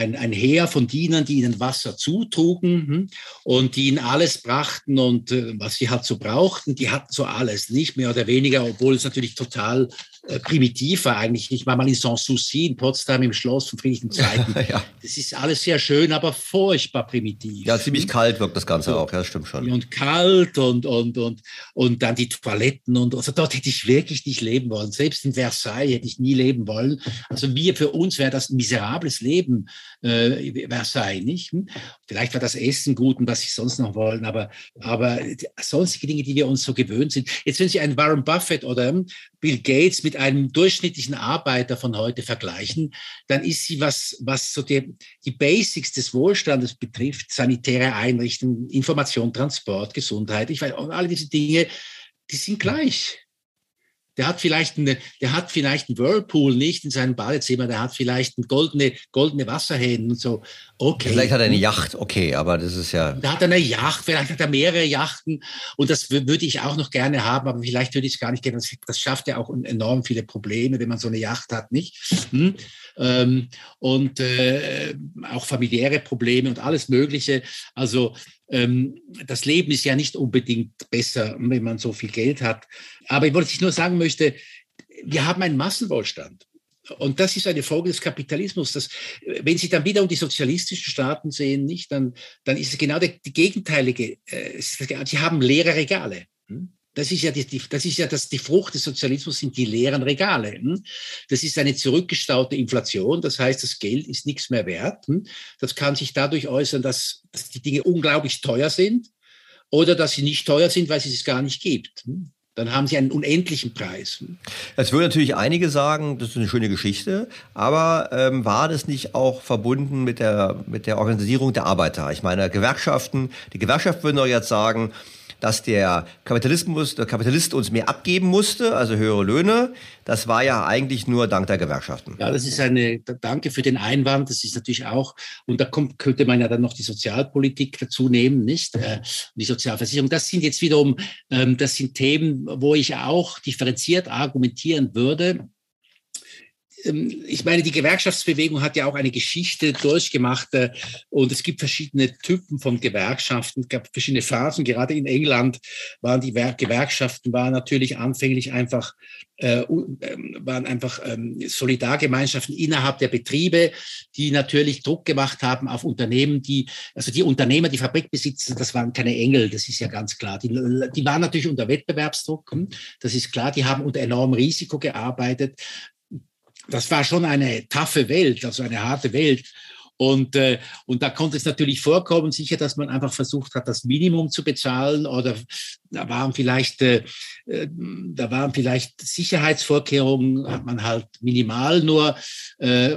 ein, ein Heer von Dienern, die ihnen Wasser zutrugen hm, und die ihnen alles brachten und äh, was sie halt so brauchten. Die hatten so alles, nicht mehr oder weniger, obwohl es natürlich total äh, primitiv war eigentlich. Ich war mal in Sanssouci in Potsdam im Schloss von Friedrich II. ja. Das ist alles sehr schön, aber furchtbar primitiv. Ja, ziemlich kalt wirkt das Ganze auch, ja, stimmt schon. Und kalt und, und, und, und dann die Toiletten und also dort hätte ich wirklich nicht leben wollen. Selbst in Versailles hätte ich nie leben wollen. Also wir, für uns wäre das ein miserables Leben, äh, Versailles, nicht? Hm? Vielleicht war das Essen gut und was ich sonst noch wollen, aber, aber sonstige Dinge, die wir uns so gewöhnt sind. Jetzt, wenn Sie einen Warren Buffett oder Bill Gates mit einem durchschnittlichen Arbeiter von heute vergleichen, dann ist sie, was, was so die, die Basics des Wohlstandes betrifft, sanitäre Einrichtungen, Information, Transport, Gesundheit, ich weiß, alle diese Dinge, die sind gleich. Der hat vielleicht eine, der hat vielleicht einen Whirlpool nicht in seinem Badezimmer, der hat vielleicht ein goldene, goldene Wasserhähne und so. Okay. Vielleicht hat er eine Yacht, okay, aber das ist ja. Da hat er eine Yacht, vielleicht hat er mehrere Yachten und das würde ich auch noch gerne haben, aber vielleicht würde ich es gar nicht gerne. Das, das schafft ja auch enorm viele Probleme, wenn man so eine Yacht hat, nicht? Hm? Ähm, und äh, auch familiäre Probleme und alles Mögliche. Also ähm, das Leben ist ja nicht unbedingt besser, wenn man so viel Geld hat. Aber ich nur sagen möchte, wir haben einen Massenwohlstand. Und das ist eine Folge des Kapitalismus. Dass, wenn Sie dann wieder um die sozialistischen Staaten sehen, nicht, dann, dann ist es genau der, die gegenteilige. Äh, sie haben leere Regale. Hm? Das ist ja, die, das, ist ja das, die Frucht des Sozialismus sind die leeren Regale. Hm? Das ist eine zurückgestaute Inflation. Das heißt, das Geld ist nichts mehr wert. Hm? Das kann sich dadurch äußern, dass, dass die Dinge unglaublich teuer sind oder dass sie nicht teuer sind, weil es es gar nicht gibt. Hm? Dann haben sie einen unendlichen Preis. Jetzt würden natürlich einige sagen, das ist eine schöne Geschichte, aber ähm, war das nicht auch verbunden mit der, mit der Organisierung der Arbeiter? Ich meine, Gewerkschaften, die Gewerkschaft würden doch jetzt sagen, dass der Kapitalismus, der Kapitalist uns mehr abgeben musste, also höhere Löhne. Das war ja eigentlich nur dank der Gewerkschaften. Ja, das ist eine, danke für den Einwand. Das ist natürlich auch, und da kommt, könnte man ja dann noch die Sozialpolitik dazu nehmen, nicht? Äh, die Sozialversicherung. Das sind jetzt wiederum, ähm, das sind Themen, wo ich auch differenziert argumentieren würde ich meine, die Gewerkschaftsbewegung hat ja auch eine Geschichte durchgemacht äh, und es gibt verschiedene Typen von Gewerkschaften, es gab verschiedene Phasen. Gerade in England waren die Gewerkschaften waren natürlich anfänglich einfach äh, ähm, waren einfach ähm, Solidargemeinschaften innerhalb der Betriebe, die natürlich Druck gemacht haben auf Unternehmen, die also die Unternehmer, die Fabrikbesitzer, das waren keine Engel, das ist ja ganz klar. Die, die waren natürlich unter Wettbewerbsdruck, hm, das ist klar. Die haben unter enormem Risiko gearbeitet das war schon eine taffe Welt, also eine harte Welt. Und, äh, und da konnte es natürlich vorkommen, sicher, dass man einfach versucht hat, das Minimum zu bezahlen oder da waren vielleicht, äh, äh, da waren vielleicht Sicherheitsvorkehrungen, hat man halt minimal nur äh,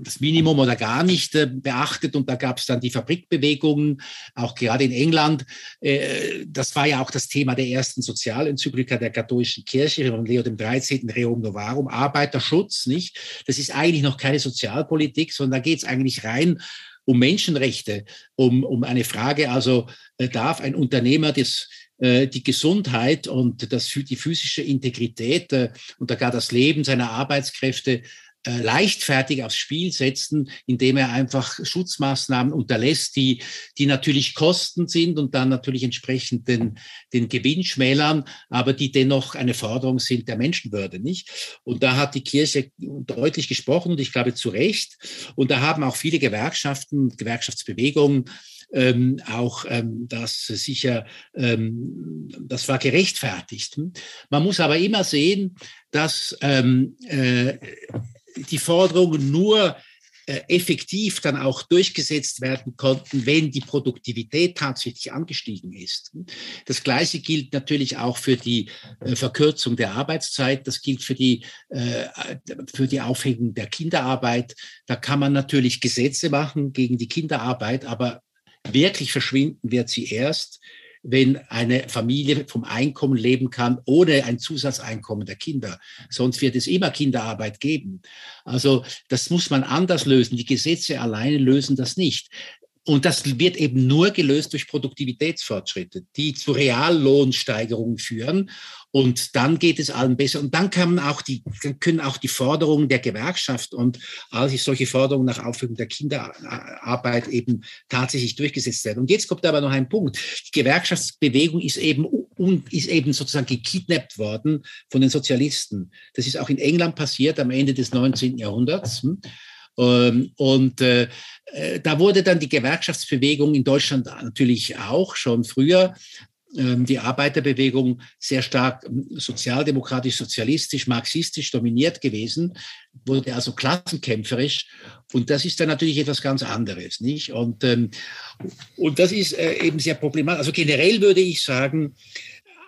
das Minimum oder gar nicht äh, beachtet. Und da gab es dann die Fabrikbewegungen, auch gerade in England. Äh, das war ja auch das Thema der ersten Sozialenzyklika der katholischen Kirche von Leo XIII. Reum Novarum, Arbeiterschutz, nicht? Das ist eigentlich noch keine Sozialpolitik, sondern da geht es eigentlich rein um Menschenrechte, um, um eine Frage, also äh, darf ein Unternehmer das die Gesundheit und das, die physische Integrität äh, und gar das Leben seiner Arbeitskräfte äh, leichtfertig aufs Spiel setzen, indem er einfach Schutzmaßnahmen unterlässt, die, die natürlich Kosten sind und dann natürlich entsprechend den, den Gewinn schmälern, aber die dennoch eine Forderung sind der Menschenwürde, nicht? Und da hat die Kirche deutlich gesprochen und ich glaube zu Recht. Und da haben auch viele Gewerkschaften, Gewerkschaftsbewegungen ähm, auch ähm, das sicher, ähm, das war gerechtfertigt. Man muss aber immer sehen, dass ähm, äh, die Forderungen nur äh, effektiv dann auch durchgesetzt werden konnten, wenn die Produktivität tatsächlich angestiegen ist. Das Gleiche gilt natürlich auch für die äh, Verkürzung der Arbeitszeit. Das gilt für die, äh, für die Aufhängung der Kinderarbeit. Da kann man natürlich Gesetze machen gegen die Kinderarbeit, aber Wirklich verschwinden wird sie erst, wenn eine Familie vom Einkommen leben kann, ohne ein Zusatzeinkommen der Kinder. Sonst wird es immer Kinderarbeit geben. Also das muss man anders lösen. Die Gesetze alleine lösen das nicht. Und das wird eben nur gelöst durch Produktivitätsfortschritte, die zu Reallohnsteigerungen führen. Und dann geht es allen besser. Und dann kann auch die, können auch die Forderungen der Gewerkschaft und all solche Forderungen nach Aufhebung der Kinderarbeit eben tatsächlich durchgesetzt werden. Und jetzt kommt aber noch ein Punkt. Die Gewerkschaftsbewegung ist eben, ist eben sozusagen gekidnappt worden von den Sozialisten. Das ist auch in England passiert am Ende des 19. Jahrhunderts. Ähm, und äh, äh, da wurde dann die Gewerkschaftsbewegung in Deutschland natürlich auch schon früher die Arbeiterbewegung sehr stark ähm, sozialdemokratisch, sozialistisch, marxistisch dominiert gewesen, wurde also klassenkämpferisch. Und das ist dann natürlich etwas ganz anderes, nicht? Und, und das ist äh, eben sehr problematisch. Also generell würde ich sagen,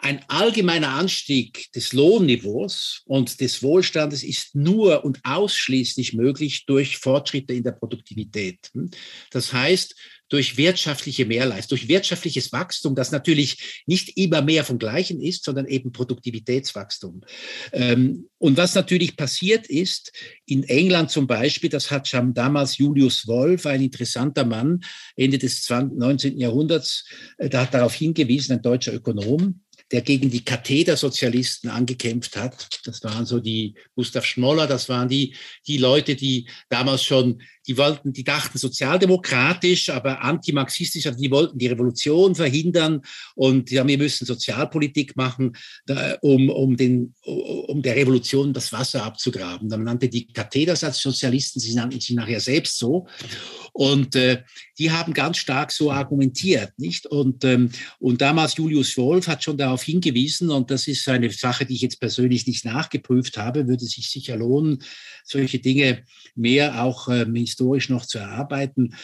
ein allgemeiner Anstieg des Lohnniveaus und des Wohlstandes ist nur und ausschließlich möglich durch Fortschritte in der Produktivität. Das heißt, durch wirtschaftliche Mehrleistung, durch wirtschaftliches Wachstum, das natürlich nicht immer mehr vom Gleichen ist, sondern eben Produktivitätswachstum. Ähm, und was natürlich passiert ist, in England zum Beispiel, das hat schon damals Julius Wolf, ein interessanter Mann, Ende des 19. Jahrhunderts, äh, da hat darauf hingewiesen, ein deutscher Ökonom, der gegen die Kathedersozialisten angekämpft hat. Das waren so die Gustav Schmoller, das waren die, die Leute, die damals schon, die wollten, die dachten sozialdemokratisch, aber antimarxistisch, also die wollten die Revolution verhindern und ja, wir müssen Sozialpolitik machen, da, um, um, den, um der Revolution das Wasser abzugraben. Man nannte die Kathedersozialisten, sie nannten sie nachher selbst so. Und äh, die haben ganz stark so argumentiert, nicht? Und, ähm, und damals Julius Wolf hat schon darauf hingewiesen, und das ist eine Sache, die ich jetzt persönlich nicht nachgeprüft habe, würde sich sicher lohnen, solche Dinge mehr auch ähm, historisch noch zu erarbeiten,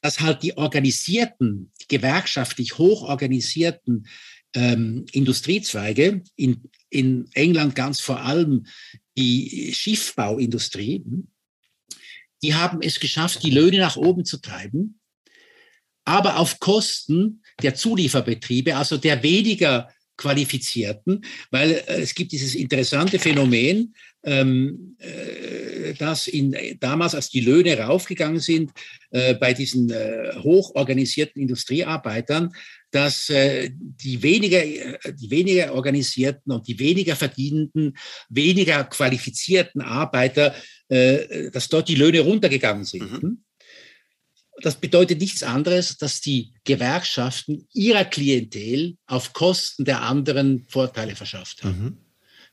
dass halt die organisierten, gewerkschaftlich hochorganisierten ähm, Industriezweige, in, in England ganz vor allem die Schiffbauindustrie, die haben es geschafft, die Löhne nach oben zu treiben, aber auf Kosten der Zulieferbetriebe, also der weniger qualifizierten, weil äh, es gibt dieses interessante Phänomen, ähm, äh, dass in, damals, als die Löhne raufgegangen sind, äh, bei diesen äh, hochorganisierten Industriearbeitern, dass äh, die, weniger, äh, die weniger organisierten und die weniger verdienenden, weniger qualifizierten Arbeiter, äh, dass dort die Löhne runtergegangen sind. Mhm. Das bedeutet nichts anderes, dass die Gewerkschaften ihrer Klientel auf Kosten der anderen Vorteile verschafft haben. Mhm.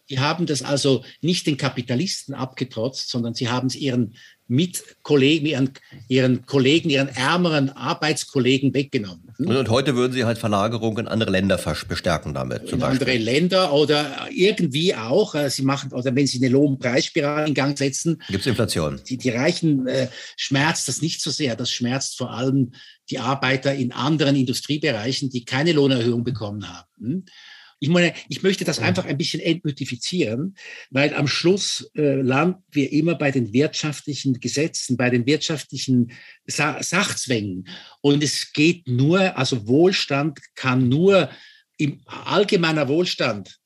Die haben das also nicht den Kapitalisten abgetrotzt, sondern sie haben es ihren Mitkollegen, ihren, ihren Kollegen, ihren ärmeren Arbeitskollegen weggenommen. Hm? Und heute würden Sie halt Verlagerungen in andere Länder bestärken damit. in andere Länder oder irgendwie auch. Äh, sie machen, oder wenn Sie eine Lohnpreisspirale in Gang setzen. Gibt es Inflation? Die, die Reichen äh, schmerzt das nicht so sehr. Das schmerzt vor allem die Arbeiter in anderen Industriebereichen, die keine Lohnerhöhung bekommen haben. Ich meine, ich möchte das einfach ein bisschen entmythifizieren, weil am Schluss äh, landen wir immer bei den wirtschaftlichen Gesetzen, bei den wirtschaftlichen Sa Sachzwängen. Und es geht nur, also Wohlstand kann nur im allgemeiner Wohlstand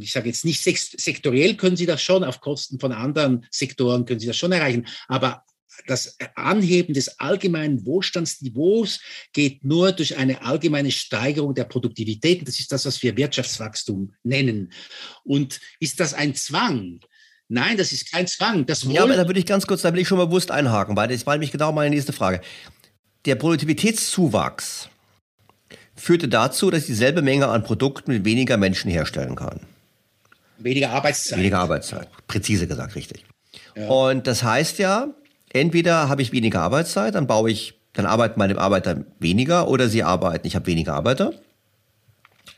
ich sage jetzt nicht sektoriell können Sie das schon, auf Kosten von anderen Sektoren können Sie das schon erreichen, aber das Anheben des allgemeinen Wohlstandsniveaus geht nur durch eine allgemeine Steigerung der Produktivität. Das ist das, was wir Wirtschaftswachstum nennen. Und ist das ein Zwang? Nein, das ist kein Zwang. Das ja, aber da würde ich ganz kurz, da will ich schon mal bewusst einhaken, weil das war nämlich genau meine nächste Frage. Der Produktivitätszuwachs führte dazu, dass ich dieselbe Menge an Produkten mit weniger Menschen herstellen kann. Weniger Arbeitszeit. Weniger Arbeitszeit, präzise gesagt, richtig. Ja. Und das heißt ja, entweder habe ich weniger Arbeitszeit, dann baue ich, dann arbeiten meine Arbeiter weniger oder sie arbeiten, ich habe weniger Arbeiter.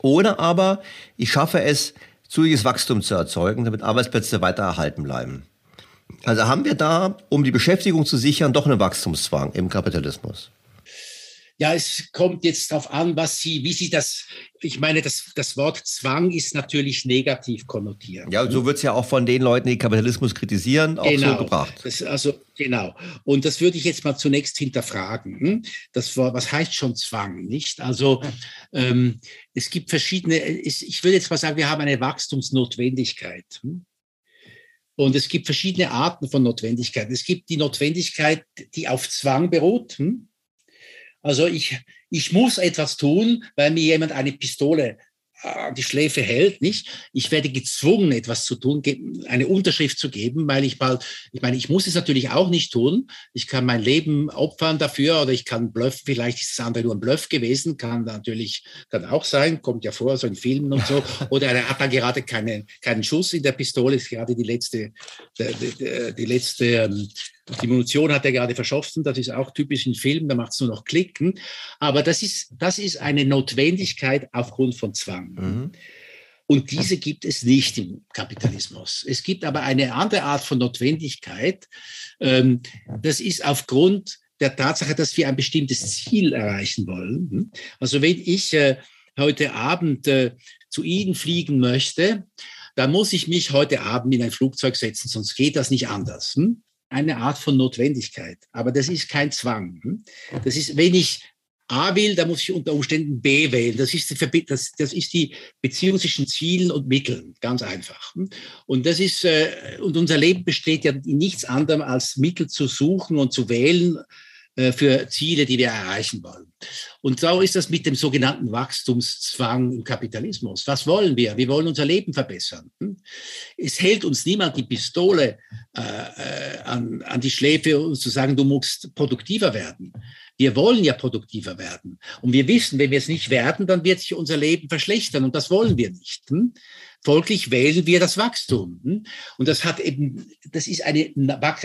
Oder aber ich schaffe es, zügiges Wachstum zu erzeugen, damit Arbeitsplätze weiter erhalten bleiben. Also haben wir da, um die Beschäftigung zu sichern, doch einen Wachstumszwang im Kapitalismus. Ja, es kommt jetzt darauf an, was Sie, wie Sie das, ich meine, das, das Wort Zwang ist natürlich negativ konnotiert. Ja, so wird es ja auch von den Leuten, die Kapitalismus kritisieren, auch genau, so gebracht. Das, also, genau. Und das würde ich jetzt mal zunächst hinterfragen. Hm? Das, was heißt schon Zwang, nicht? Also, ähm, es gibt verschiedene, ich würde jetzt mal sagen, wir haben eine Wachstumsnotwendigkeit. Hm? Und es gibt verschiedene Arten von Notwendigkeit. Es gibt die Notwendigkeit, die auf Zwang beruht. Hm? Also ich, ich muss etwas tun, weil mir jemand eine Pistole an die Schläfe hält, nicht? Ich werde gezwungen, etwas zu tun, eine Unterschrift zu geben, weil ich bald, ich meine, ich muss es natürlich auch nicht tun. Ich kann mein Leben opfern dafür oder ich kann bluffen. Vielleicht ist das andere nur ein Bluff gewesen, kann natürlich, kann auch sein, kommt ja vor, so in Filmen und so. Oder er hat da gerade keine, keinen Schuss in der Pistole, ist gerade die letzte, die, die, die letzte, ähm, die Munition hat er gerade verschossen, das ist auch typisch in Filmen, da macht es nur noch Klicken. Aber das ist, das ist eine Notwendigkeit aufgrund von Zwang. Mhm. Und diese gibt es nicht im Kapitalismus. Es gibt aber eine andere Art von Notwendigkeit. Ähm, das ist aufgrund der Tatsache, dass wir ein bestimmtes Ziel erreichen wollen. Also wenn ich äh, heute Abend äh, zu Ihnen fliegen möchte, dann muss ich mich heute Abend in ein Flugzeug setzen, sonst geht das nicht anders. Hm? Eine Art von Notwendigkeit. Aber das ist kein Zwang. Hm? Das ist, wenn ich A will, dann muss ich unter Umständen B wählen. Das ist die, das, das ist die Beziehung zwischen Zielen und Mitteln, ganz einfach. Hm? Und das ist, äh, und unser Leben besteht ja in nichts anderem als Mittel zu suchen und zu wählen äh, für Ziele, die wir erreichen wollen. Und so ist das mit dem sogenannten Wachstumszwang im Kapitalismus. Was wollen wir? Wir wollen unser Leben verbessern. Hm? Es hält uns niemand die Pistole äh, äh, an, an die Schläfe, um zu sagen, du musst produktiver werden. Wir wollen ja produktiver werden. Und wir wissen, wenn wir es nicht werden, dann wird sich unser Leben verschlechtern. Und das wollen wir nicht. Hm? Folglich wählen wir das Wachstum. Hm? Und das hat eben, das ist eine,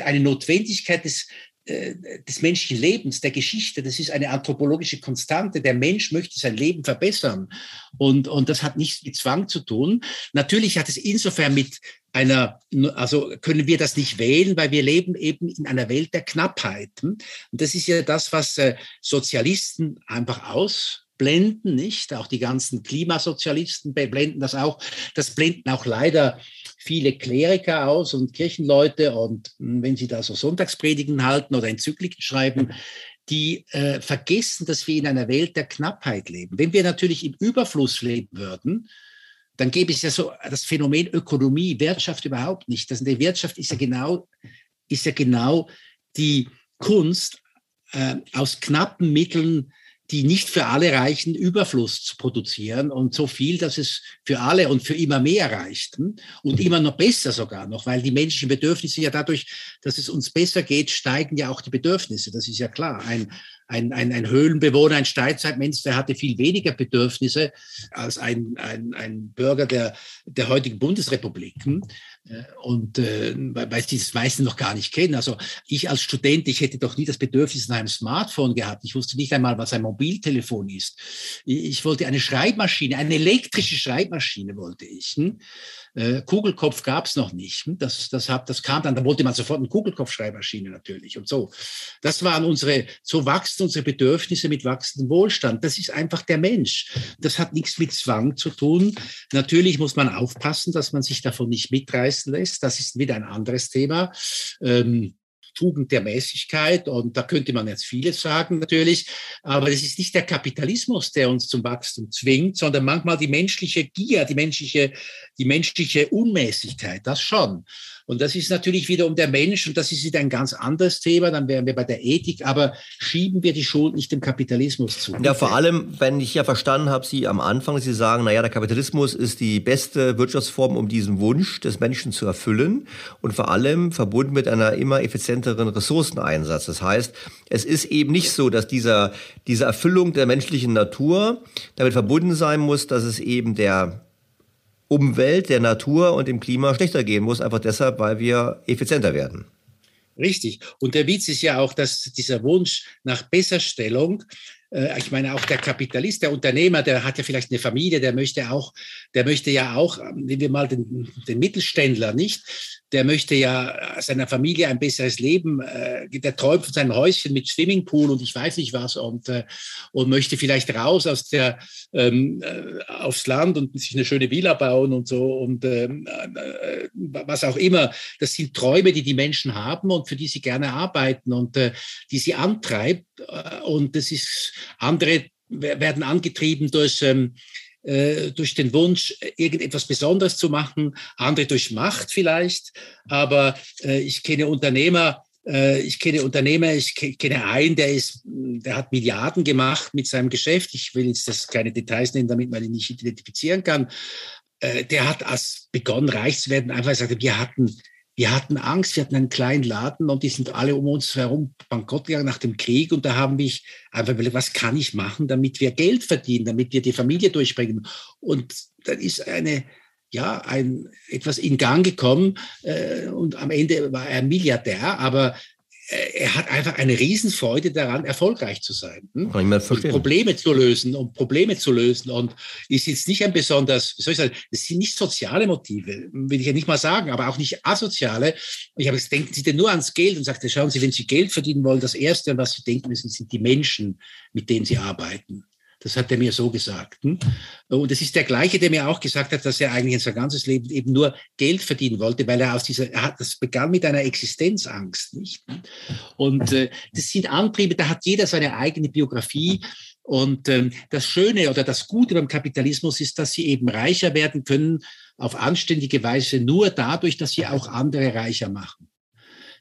eine Notwendigkeit des, äh, des menschlichen Lebens, der Geschichte. Das ist eine anthropologische Konstante. Der Mensch möchte sein Leben verbessern. Und, und das hat nichts mit Zwang zu tun. Natürlich hat es insofern mit einer, also können wir das nicht wählen, weil wir leben eben in einer Welt der Knappheit. Und das ist ja das, was äh, Sozialisten einfach ausblenden, nicht? Auch die ganzen Klimasozialisten blenden das auch. Das blenden auch leider viele Kleriker aus und Kirchenleute und hm, wenn sie da so Sonntagspredigen halten oder Enzykliken schreiben, die äh, vergessen, dass wir in einer Welt der Knappheit leben. Wenn wir natürlich im Überfluss leben würden, dann gäbe es ja so das Phänomen Ökonomie, Wirtschaft überhaupt nicht. Das, die Wirtschaft ist ja genau ist ja genau die Kunst, äh, aus knappen Mitteln die nicht für alle reichen, Überfluss zu produzieren und so viel, dass es für alle und für immer mehr reicht und immer noch besser sogar noch, weil die menschlichen Bedürfnisse ja dadurch, dass es uns besser geht, steigen ja auch die Bedürfnisse. Das ist ja klar. Ein, ein, ein, ein Höhlenbewohner, ein Steinzeitmensch, der hatte viel weniger Bedürfnisse als ein, ein, ein Bürger der, der heutigen Bundesrepubliken. Und äh, weil sie das meiste noch gar nicht kennen. Also ich als Student, ich hätte doch nie das Bedürfnis nach einem Smartphone gehabt. Ich wusste nicht einmal, was ein Mobiltelefon ist. Ich wollte eine Schreibmaschine, eine elektrische Schreibmaschine wollte ich. Hm? Äh, Kugelkopf gab es noch nicht. Hm? Das, das, hab, das kam dann, da wollte man sofort eine Kugelkopfschreibmaschine natürlich und so. Das waren unsere, so wachsen unsere Bedürfnisse mit wachsendem Wohlstand. Das ist einfach der Mensch. Das hat nichts mit Zwang zu tun. Natürlich muss man aufpassen, dass man sich davon nicht mitreißen lässt. Das ist wieder ein anderes Thema. Ähm, Tugend der Mäßigkeit. Und da könnte man jetzt vieles sagen natürlich. Aber es ist nicht der Kapitalismus, der uns zum Wachstum zwingt, sondern manchmal die menschliche Gier, die menschliche, die menschliche Unmäßigkeit. Das schon. Und das ist natürlich wiederum der Mensch und das ist wieder ein ganz anderes Thema. Dann wären wir bei der Ethik, aber schieben wir die Schuld nicht dem Kapitalismus zu. Ja, vor allem, wenn ich ja verstanden habe, Sie am Anfang, Sie sagen, naja, der Kapitalismus ist die beste Wirtschaftsform, um diesen Wunsch des Menschen zu erfüllen und vor allem verbunden mit einer immer effizienteren Ressourceneinsatz. Das heißt, es ist eben nicht so, dass dieser, diese Erfüllung der menschlichen Natur damit verbunden sein muss, dass es eben der Umwelt, der Natur und dem Klima schlechter gehen muss, einfach deshalb, weil wir effizienter werden. Richtig. Und der Witz ist ja auch, dass dieser Wunsch nach Besserstellung ich meine, auch der Kapitalist, der Unternehmer, der hat ja vielleicht eine Familie, der möchte auch, der möchte ja auch, nehmen wir mal den, den Mittelständler, nicht? Der möchte ja seiner Familie ein besseres Leben, äh, der träumt von seinem Häuschen mit Swimmingpool und ich weiß nicht was und, äh, und möchte vielleicht raus aus der, ähm, aufs Land und sich eine schöne Villa bauen und so und ähm, äh, was auch immer. Das sind Träume, die die Menschen haben und für die sie gerne arbeiten und äh, die sie antreibt. Und das ist andere werden angetrieben durch, ähm, äh, durch den Wunsch, irgendetwas Besonderes zu machen, andere durch Macht vielleicht. Aber äh, ich kenne Unternehmer, äh, ich kenne Unternehmer, ich kenne einen, der ist, der hat Milliarden gemacht mit seinem Geschäft. Ich will jetzt das keine Details nennen, damit man ihn nicht identifizieren kann. Äh, der hat als begonnen, reich zu werden, einfach gesagt, wir hatten wir hatten Angst, wir hatten einen kleinen Laden und die sind alle um uns herum bankrott gegangen nach dem Krieg. Und da haben wir einfach überlegt, was kann ich machen, damit wir Geld verdienen, damit wir die Familie durchbringen. Und dann ist eine, ja, ein, etwas in Gang gekommen äh, und am Ende war er Milliardär, aber er hat einfach eine Riesenfreude daran, erfolgreich zu sein. Hm? Kann ich mal verstehen. Und Probleme zu lösen und Probleme zu lösen. Und ist jetzt nicht ein besonders, wie soll ich sagen, das sind nicht soziale Motive, will ich ja nicht mal sagen, aber auch nicht asoziale. Ich habe gesagt, denken Sie denn nur ans Geld und sagte, schauen Sie, wenn Sie Geld verdienen wollen, das Erste, was Sie denken müssen, sind die Menschen, mit denen Sie arbeiten. Das hat er mir so gesagt. Hm? Und es ist der gleiche, der mir auch gesagt hat, dass er eigentlich in sein ganzes Leben eben nur Geld verdienen wollte, weil er aus dieser, er hat, das begann mit einer Existenzangst, nicht? Und äh, das sind Antriebe, da hat jeder seine eigene Biografie. Und ähm, das Schöne oder das Gute beim Kapitalismus ist, dass sie eben reicher werden können auf anständige Weise nur dadurch, dass sie auch andere reicher machen.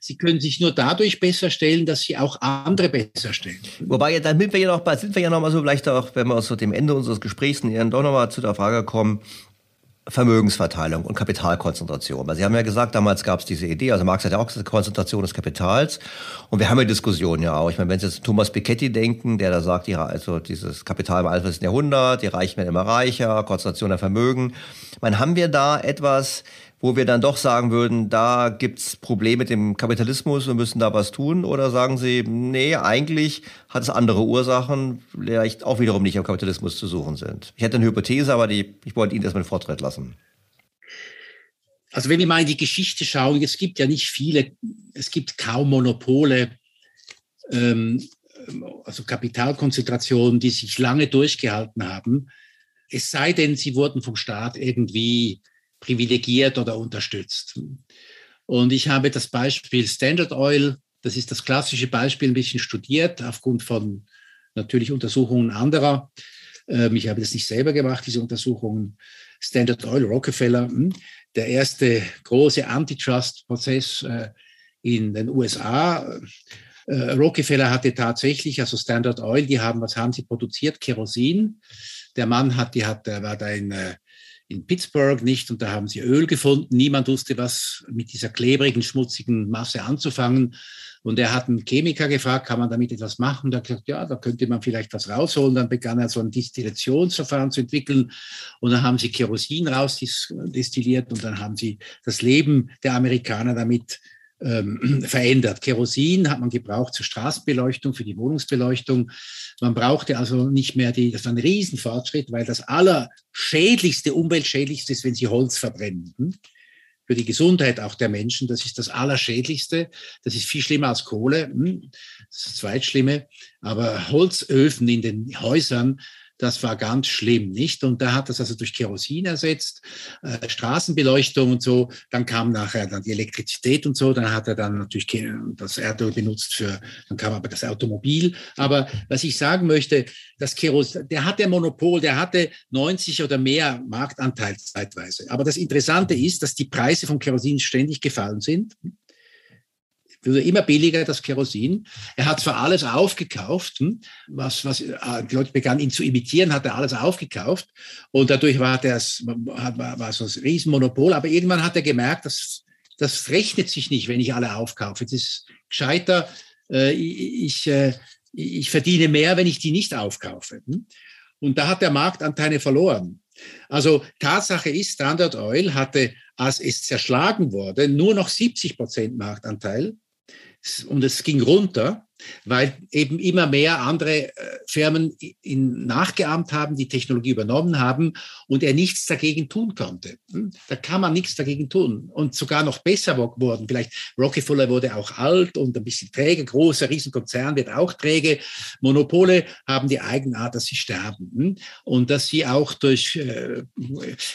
Sie können sich nur dadurch besser stellen, dass Sie auch andere besser stellen. Wobei, dann sind wir ja noch, sind wir ja noch mal so vielleicht auch, wenn wir aus dem Ende unseres Gesprächs nähern, doch noch mal zu der Frage kommen, Vermögensverteilung und Kapitalkonzentration. Weil Sie haben ja gesagt, damals gab es diese Idee, also Marx hat ja auch gesagt, Konzentration des Kapitals. Und wir haben ja Diskussionen ja auch. Ich meine, wenn Sie jetzt Thomas Piketty denken, der da sagt, ja, also dieses Kapital im 21. Jahrhundert, die Reichen werden immer reicher, Konzentration der Vermögen. Meine, haben wir da etwas, wo wir dann doch sagen würden, da gibt's Probleme mit dem Kapitalismus, wir müssen da was tun? Oder sagen Sie, nee, eigentlich hat es andere Ursachen, vielleicht auch wiederum nicht am Kapitalismus zu suchen sind? Ich hätte eine Hypothese, aber die, ich wollte Ihnen erstmal den Vortritt lassen. Also wenn wir mal in die Geschichte schauen, es gibt ja nicht viele, es gibt kaum Monopole, ähm, also Kapitalkonzentrationen, die sich lange durchgehalten haben. Es sei denn, sie wurden vom Staat irgendwie privilegiert oder unterstützt. Und ich habe das Beispiel Standard Oil, das ist das klassische Beispiel, ein bisschen studiert, aufgrund von natürlich Untersuchungen anderer. Ähm, ich habe das nicht selber gemacht, diese Untersuchungen. Standard Oil, Rockefeller, hm, der erste große Antitrust-Prozess äh, in den USA. Äh, Rockefeller hatte tatsächlich, also Standard Oil, die haben, was haben sie produziert? Kerosin. Der Mann hat, die hat, war da in, Pittsburgh nicht und da haben sie Öl gefunden. Niemand wusste, was mit dieser klebrigen, schmutzigen Masse anzufangen. Und er hat einen Chemiker gefragt, kann man damit etwas machen? Und er hat gesagt, ja, da könnte man vielleicht was rausholen. Dann begann er so ein Distillationsverfahren zu entwickeln. Und dann haben sie Kerosin rausdestilliert und dann haben sie das Leben der Amerikaner damit ähm, verändert. Kerosin hat man gebraucht zur Straßenbeleuchtung, für die Wohnungsbeleuchtung. Man brauchte also nicht mehr die, das war ein Riesenfortschritt, weil das allerschädlichste, umweltschädlichste ist, wenn Sie Holz verbrennen. Hm? Für die Gesundheit auch der Menschen, das ist das Allerschädlichste. Das ist viel schlimmer als Kohle. Hm? Das ist das Zweitschlimme. Aber Holzöfen in den Häusern, das war ganz schlimm, nicht? Und da hat das also durch Kerosin ersetzt, äh, Straßenbeleuchtung und so. Dann kam nachher dann die Elektrizität und so. Dann hat er dann natürlich das Erdöl benutzt für, dann kam aber das Automobil. Aber was ich sagen möchte, das Kerosin, der hatte Monopol, der hatte 90 oder mehr Marktanteil zeitweise. Aber das Interessante ist, dass die Preise von Kerosin ständig gefallen sind wurde immer billiger, das Kerosin. Er hat zwar alles aufgekauft, hm, was, was äh, die Leute begannen ihn zu imitieren, hat er alles aufgekauft und dadurch war das war, so ein Riesenmonopol. Aber irgendwann hat er gemerkt, dass das rechnet sich nicht, wenn ich alle aufkaufe. Es ist gescheiter, äh, ich, äh, ich verdiene mehr, wenn ich die nicht aufkaufe. Hm. Und da hat der Marktanteile verloren. Also Tatsache ist, Standard Oil hatte, als es zerschlagen wurde, nur noch 70 Prozent Marktanteil und es ging runter, weil eben immer mehr andere äh, Firmen ihn nachgeahmt haben, die Technologie übernommen haben und er nichts dagegen tun konnte. Hm? Da kann man nichts dagegen tun und sogar noch besser geworden. Vielleicht Rockefeller wurde auch alt und ein bisschen träge, großer Riesenkonzern wird auch träge. Monopole haben die Eigenart, dass sie sterben hm? und dass sie auch durch, äh,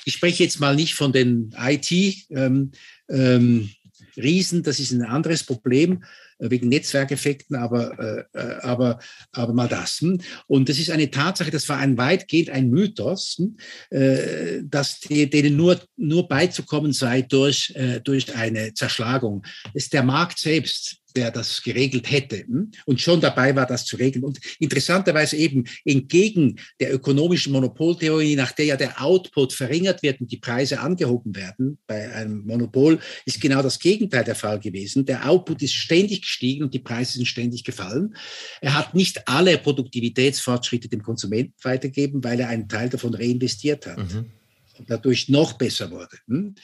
ich spreche jetzt mal nicht von den IT, ähm, ähm, Riesen, das ist ein anderes Problem äh, wegen Netzwerkeffekten, aber, äh, äh, aber, aber mal das. Hm? Und das ist eine Tatsache, das war ein weitgehend ein Mythos, hm? dass denen nur, nur beizukommen sei durch, durch eine Zerschlagung. Das ist der Markt selbst, der das geregelt hätte hm? und schon dabei war, das zu regeln. Und interessanterweise eben entgegen der ökonomischen Monopoltheorie, nach der ja der Output verringert wird und die Preise angehoben werden bei einem Monopol, ist genau das Gegenteil der Fall gewesen. Der Output ist ständig gestiegen und die Preise sind ständig gefallen. Er hat nicht alle Produktivitätsfortschritte dem Konsumenten weitergegeben, weil er einen Teil davon reinvestiert hat. Mhm dadurch noch besser wurde. Hm?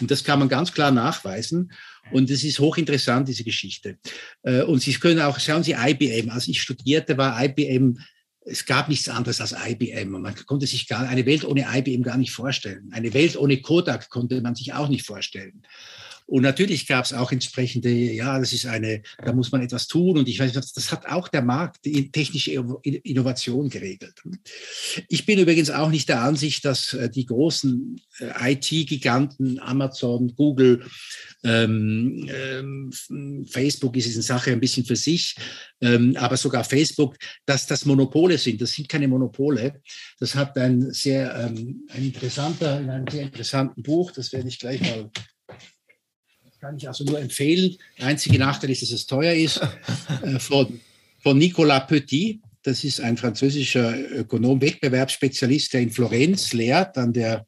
Und das kann man ganz klar nachweisen. Und es ist hochinteressant, diese Geschichte. Äh, und Sie können auch, schauen Sie IBM, als ich studierte, war IBM, es gab nichts anderes als IBM. Man konnte sich gar, eine Welt ohne IBM gar nicht vorstellen. Eine Welt ohne Kodak konnte man sich auch nicht vorstellen. Und natürlich gab es auch entsprechende, ja, das ist eine, da muss man etwas tun. Und ich weiß, das hat auch der Markt, die technische Innovation geregelt. Ich bin übrigens auch nicht der Ansicht, dass äh, die großen äh, IT-Giganten, Amazon, Google, ähm, ähm, Facebook ist eine Sache ein bisschen für sich, ähm, aber sogar Facebook, dass das Monopole sind. Das sind keine Monopole. Das hat ein sehr ähm, ein interessanter, in einem sehr interessanten Buch, das werde ich gleich mal kann ich also nur empfehlen. Der einzige Nachteil ist, dass es teuer ist. Äh, von, von Nicolas Petit. Das ist ein französischer Ökonom, Wettbewerbsspezialist, der in Florenz lehrt, an der,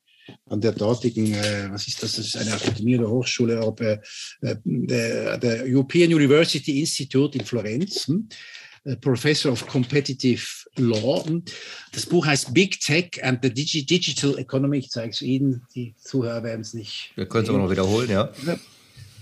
an der dortigen, äh, was ist das? Das ist eine Akademie oder Hochschule, äh, der, der, European University Institute in Florenz. Hm? Professor of Competitive Law. Hm? Das Buch heißt Big Tech and the Digital Economy. Ich zeige es Ihnen, die Zuhörer werden es nicht. Wir können es aber noch wiederholen, ja.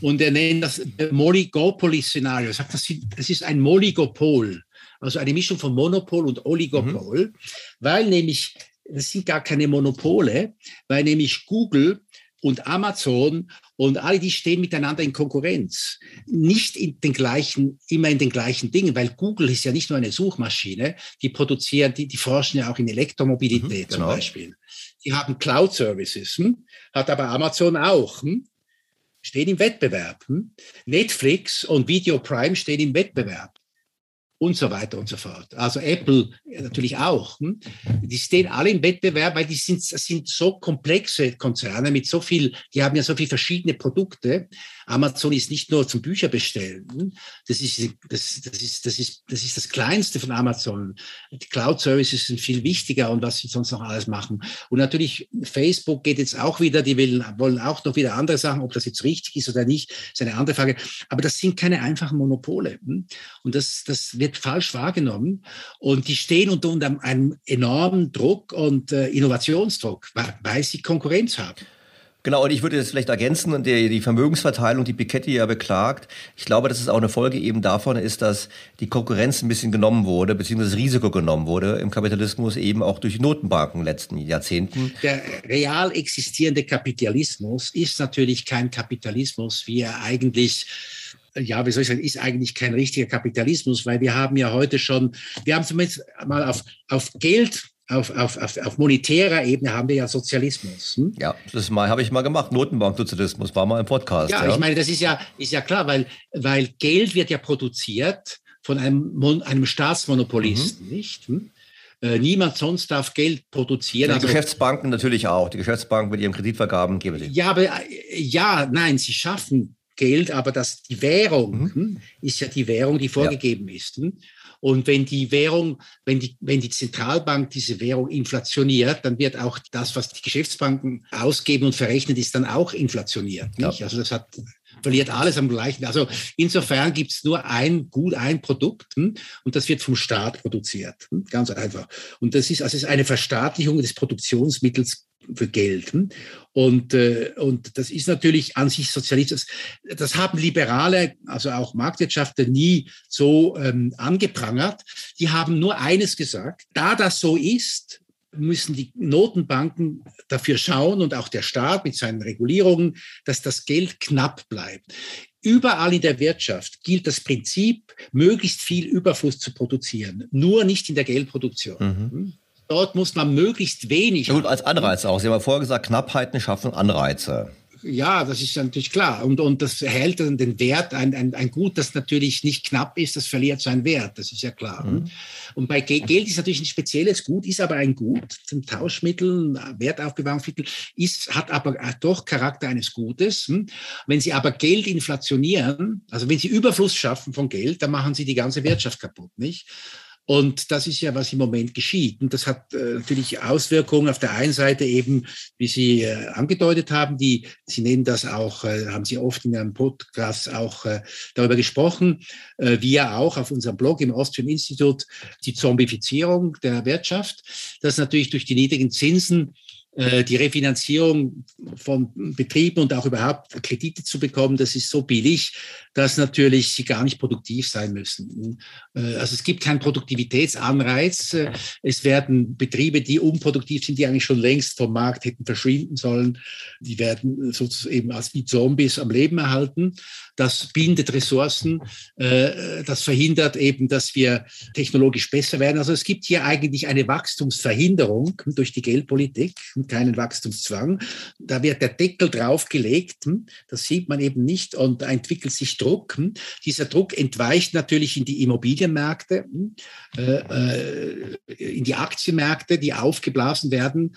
Und er nennt das Moligopoly-Szenario. Er sagt, das ist ein Moligopol, also eine Mischung von Monopol und Oligopol, mhm. weil nämlich, das sind gar keine Monopole, weil nämlich Google und Amazon und alle die stehen miteinander in Konkurrenz. Nicht in den gleichen, immer in den gleichen Dingen, weil Google ist ja nicht nur eine Suchmaschine, die produzieren, die, die forschen ja auch in Elektromobilität mhm, genau. zum Beispiel. Die haben Cloud Services, hm? hat aber Amazon auch. Hm? Stehen im Wettbewerb. Hm? Netflix und Video Prime stehen im Wettbewerb. Und so weiter und so fort. Also Apple natürlich auch. Hm? Die stehen alle im Wettbewerb, weil die sind, sind so komplexe Konzerne mit so viel, die haben ja so viele verschiedene Produkte. Amazon ist nicht nur zum Bücherbestellen. Hm? Das ist, das, das, ist, das, ist, das ist das Kleinste von Amazon. Die Cloud-Services sind viel wichtiger und was sie sonst noch alles machen. Und natürlich, Facebook geht jetzt auch wieder, die wollen, wollen auch noch wieder andere Sachen, ob das jetzt richtig ist oder nicht, ist eine andere Frage. Aber das sind keine einfachen Monopole. Hm? Und das, das wird falsch wahrgenommen. Und die stehen unter, unter einem enormen Druck und äh, Innovationsdruck, weil sie Konkurrenz haben. Genau, und ich würde jetzt vielleicht ergänzen, und die, die Vermögensverteilung, die Piketty ja beklagt, ich glaube, dass es auch eine Folge eben davon ist, dass die Konkurrenz ein bisschen genommen wurde, beziehungsweise das Risiko genommen wurde im Kapitalismus eben auch durch Notenbanken in den letzten Jahrzehnten. Der real existierende Kapitalismus ist natürlich kein Kapitalismus, wie er eigentlich ja, wie soll ich sagen, ist eigentlich kein richtiger Kapitalismus, weil wir haben ja heute schon, wir haben zumindest mal auf, auf Geld auf, auf, auf, auf monetärer Ebene haben wir ja Sozialismus. Hm? Ja, das habe ich mal gemacht. Notenbanksozialismus war mal im Podcast. Ja, ja, ich meine, das ist ja, ist ja klar, weil, weil Geld wird ja produziert von einem, einem Staatsmonopolisten, mhm. nicht? Hm? Äh, niemand sonst darf Geld produzieren. Die also, Geschäftsbanken natürlich auch. Die Geschäftsbanken mit ihren Kreditvergaben geben sie. Ja, aber äh, ja, nein, sie schaffen Geld, aber das, die Währung mhm. hm, ist ja die Währung, die vorgegeben ja. ist. Hm? Und wenn die Währung, wenn die, wenn die Zentralbank diese Währung inflationiert, dann wird auch das, was die Geschäftsbanken ausgeben und verrechnen, ist dann auch inflationiert. Ja. Also das hat verliert alles am gleichen. Also insofern gibt es nur ein gut ein Produkt hm, und das wird vom Staat produziert. Ganz einfach. Und das ist also ist eine Verstaatlichung des Produktionsmittels für Geld. Hm? Und, äh, und das ist natürlich an sich sozialistisch. Das haben Liberale, also auch Marktwirtschaftler, nie so ähm, angeprangert. Die haben nur eines gesagt, da das so ist, müssen die Notenbanken dafür schauen und auch der Staat mit seinen Regulierungen, dass das Geld knapp bleibt. Überall in der Wirtschaft gilt das Prinzip, möglichst viel Überfluss zu produzieren, nur nicht in der Geldproduktion. Mhm. Dort muss man möglichst wenig. Ja, gut, als Anreiz auch. Sie haben ja vorher gesagt, Knappheiten schaffen Anreize. Ja, das ist natürlich klar. Und, und das erhält dann den Wert, ein, ein, ein Gut, das natürlich nicht knapp ist, das verliert seinen Wert, das ist ja klar. Mhm. Und bei Geld ist natürlich ein spezielles Gut, ist aber ein Gut, zum Tauschmittel, Wertaufbewahrungsmittel, ist, hat aber doch Charakter eines Gutes. Hm? Wenn Sie aber Geld inflationieren, also wenn Sie Überfluss schaffen von Geld, dann machen Sie die ganze Wirtschaft kaputt, nicht? Und das ist ja, was im Moment geschieht. Und das hat äh, natürlich Auswirkungen auf der einen Seite eben, wie Sie äh, angedeutet haben, die, Sie nennen das auch, äh, haben Sie oft in Ihrem Podcast auch äh, darüber gesprochen, äh, wir auch auf unserem Blog im Austrian Institute, die Zombifizierung der Wirtschaft, das natürlich durch die niedrigen Zinsen die Refinanzierung von Betrieben und auch überhaupt Kredite zu bekommen, das ist so billig, dass natürlich sie gar nicht produktiv sein müssen. Äh, also es gibt keinen Produktivitätsanreiz. Äh, es werden Betriebe, die unproduktiv sind, die eigentlich schon längst vom Markt hätten verschwinden sollen, die werden sozusagen als wie Zombies am Leben erhalten. Das bindet Ressourcen, das verhindert eben, dass wir technologisch besser werden. Also es gibt hier eigentlich eine Wachstumsverhinderung durch die Geldpolitik keinen Wachstumszwang. Da wird der Deckel draufgelegt, hm, das sieht man eben nicht und da entwickelt sich Druck. Hm. Dieser Druck entweicht natürlich in die Immobilienmärkte, hm, äh, äh, in die Aktienmärkte, die aufgeblasen werden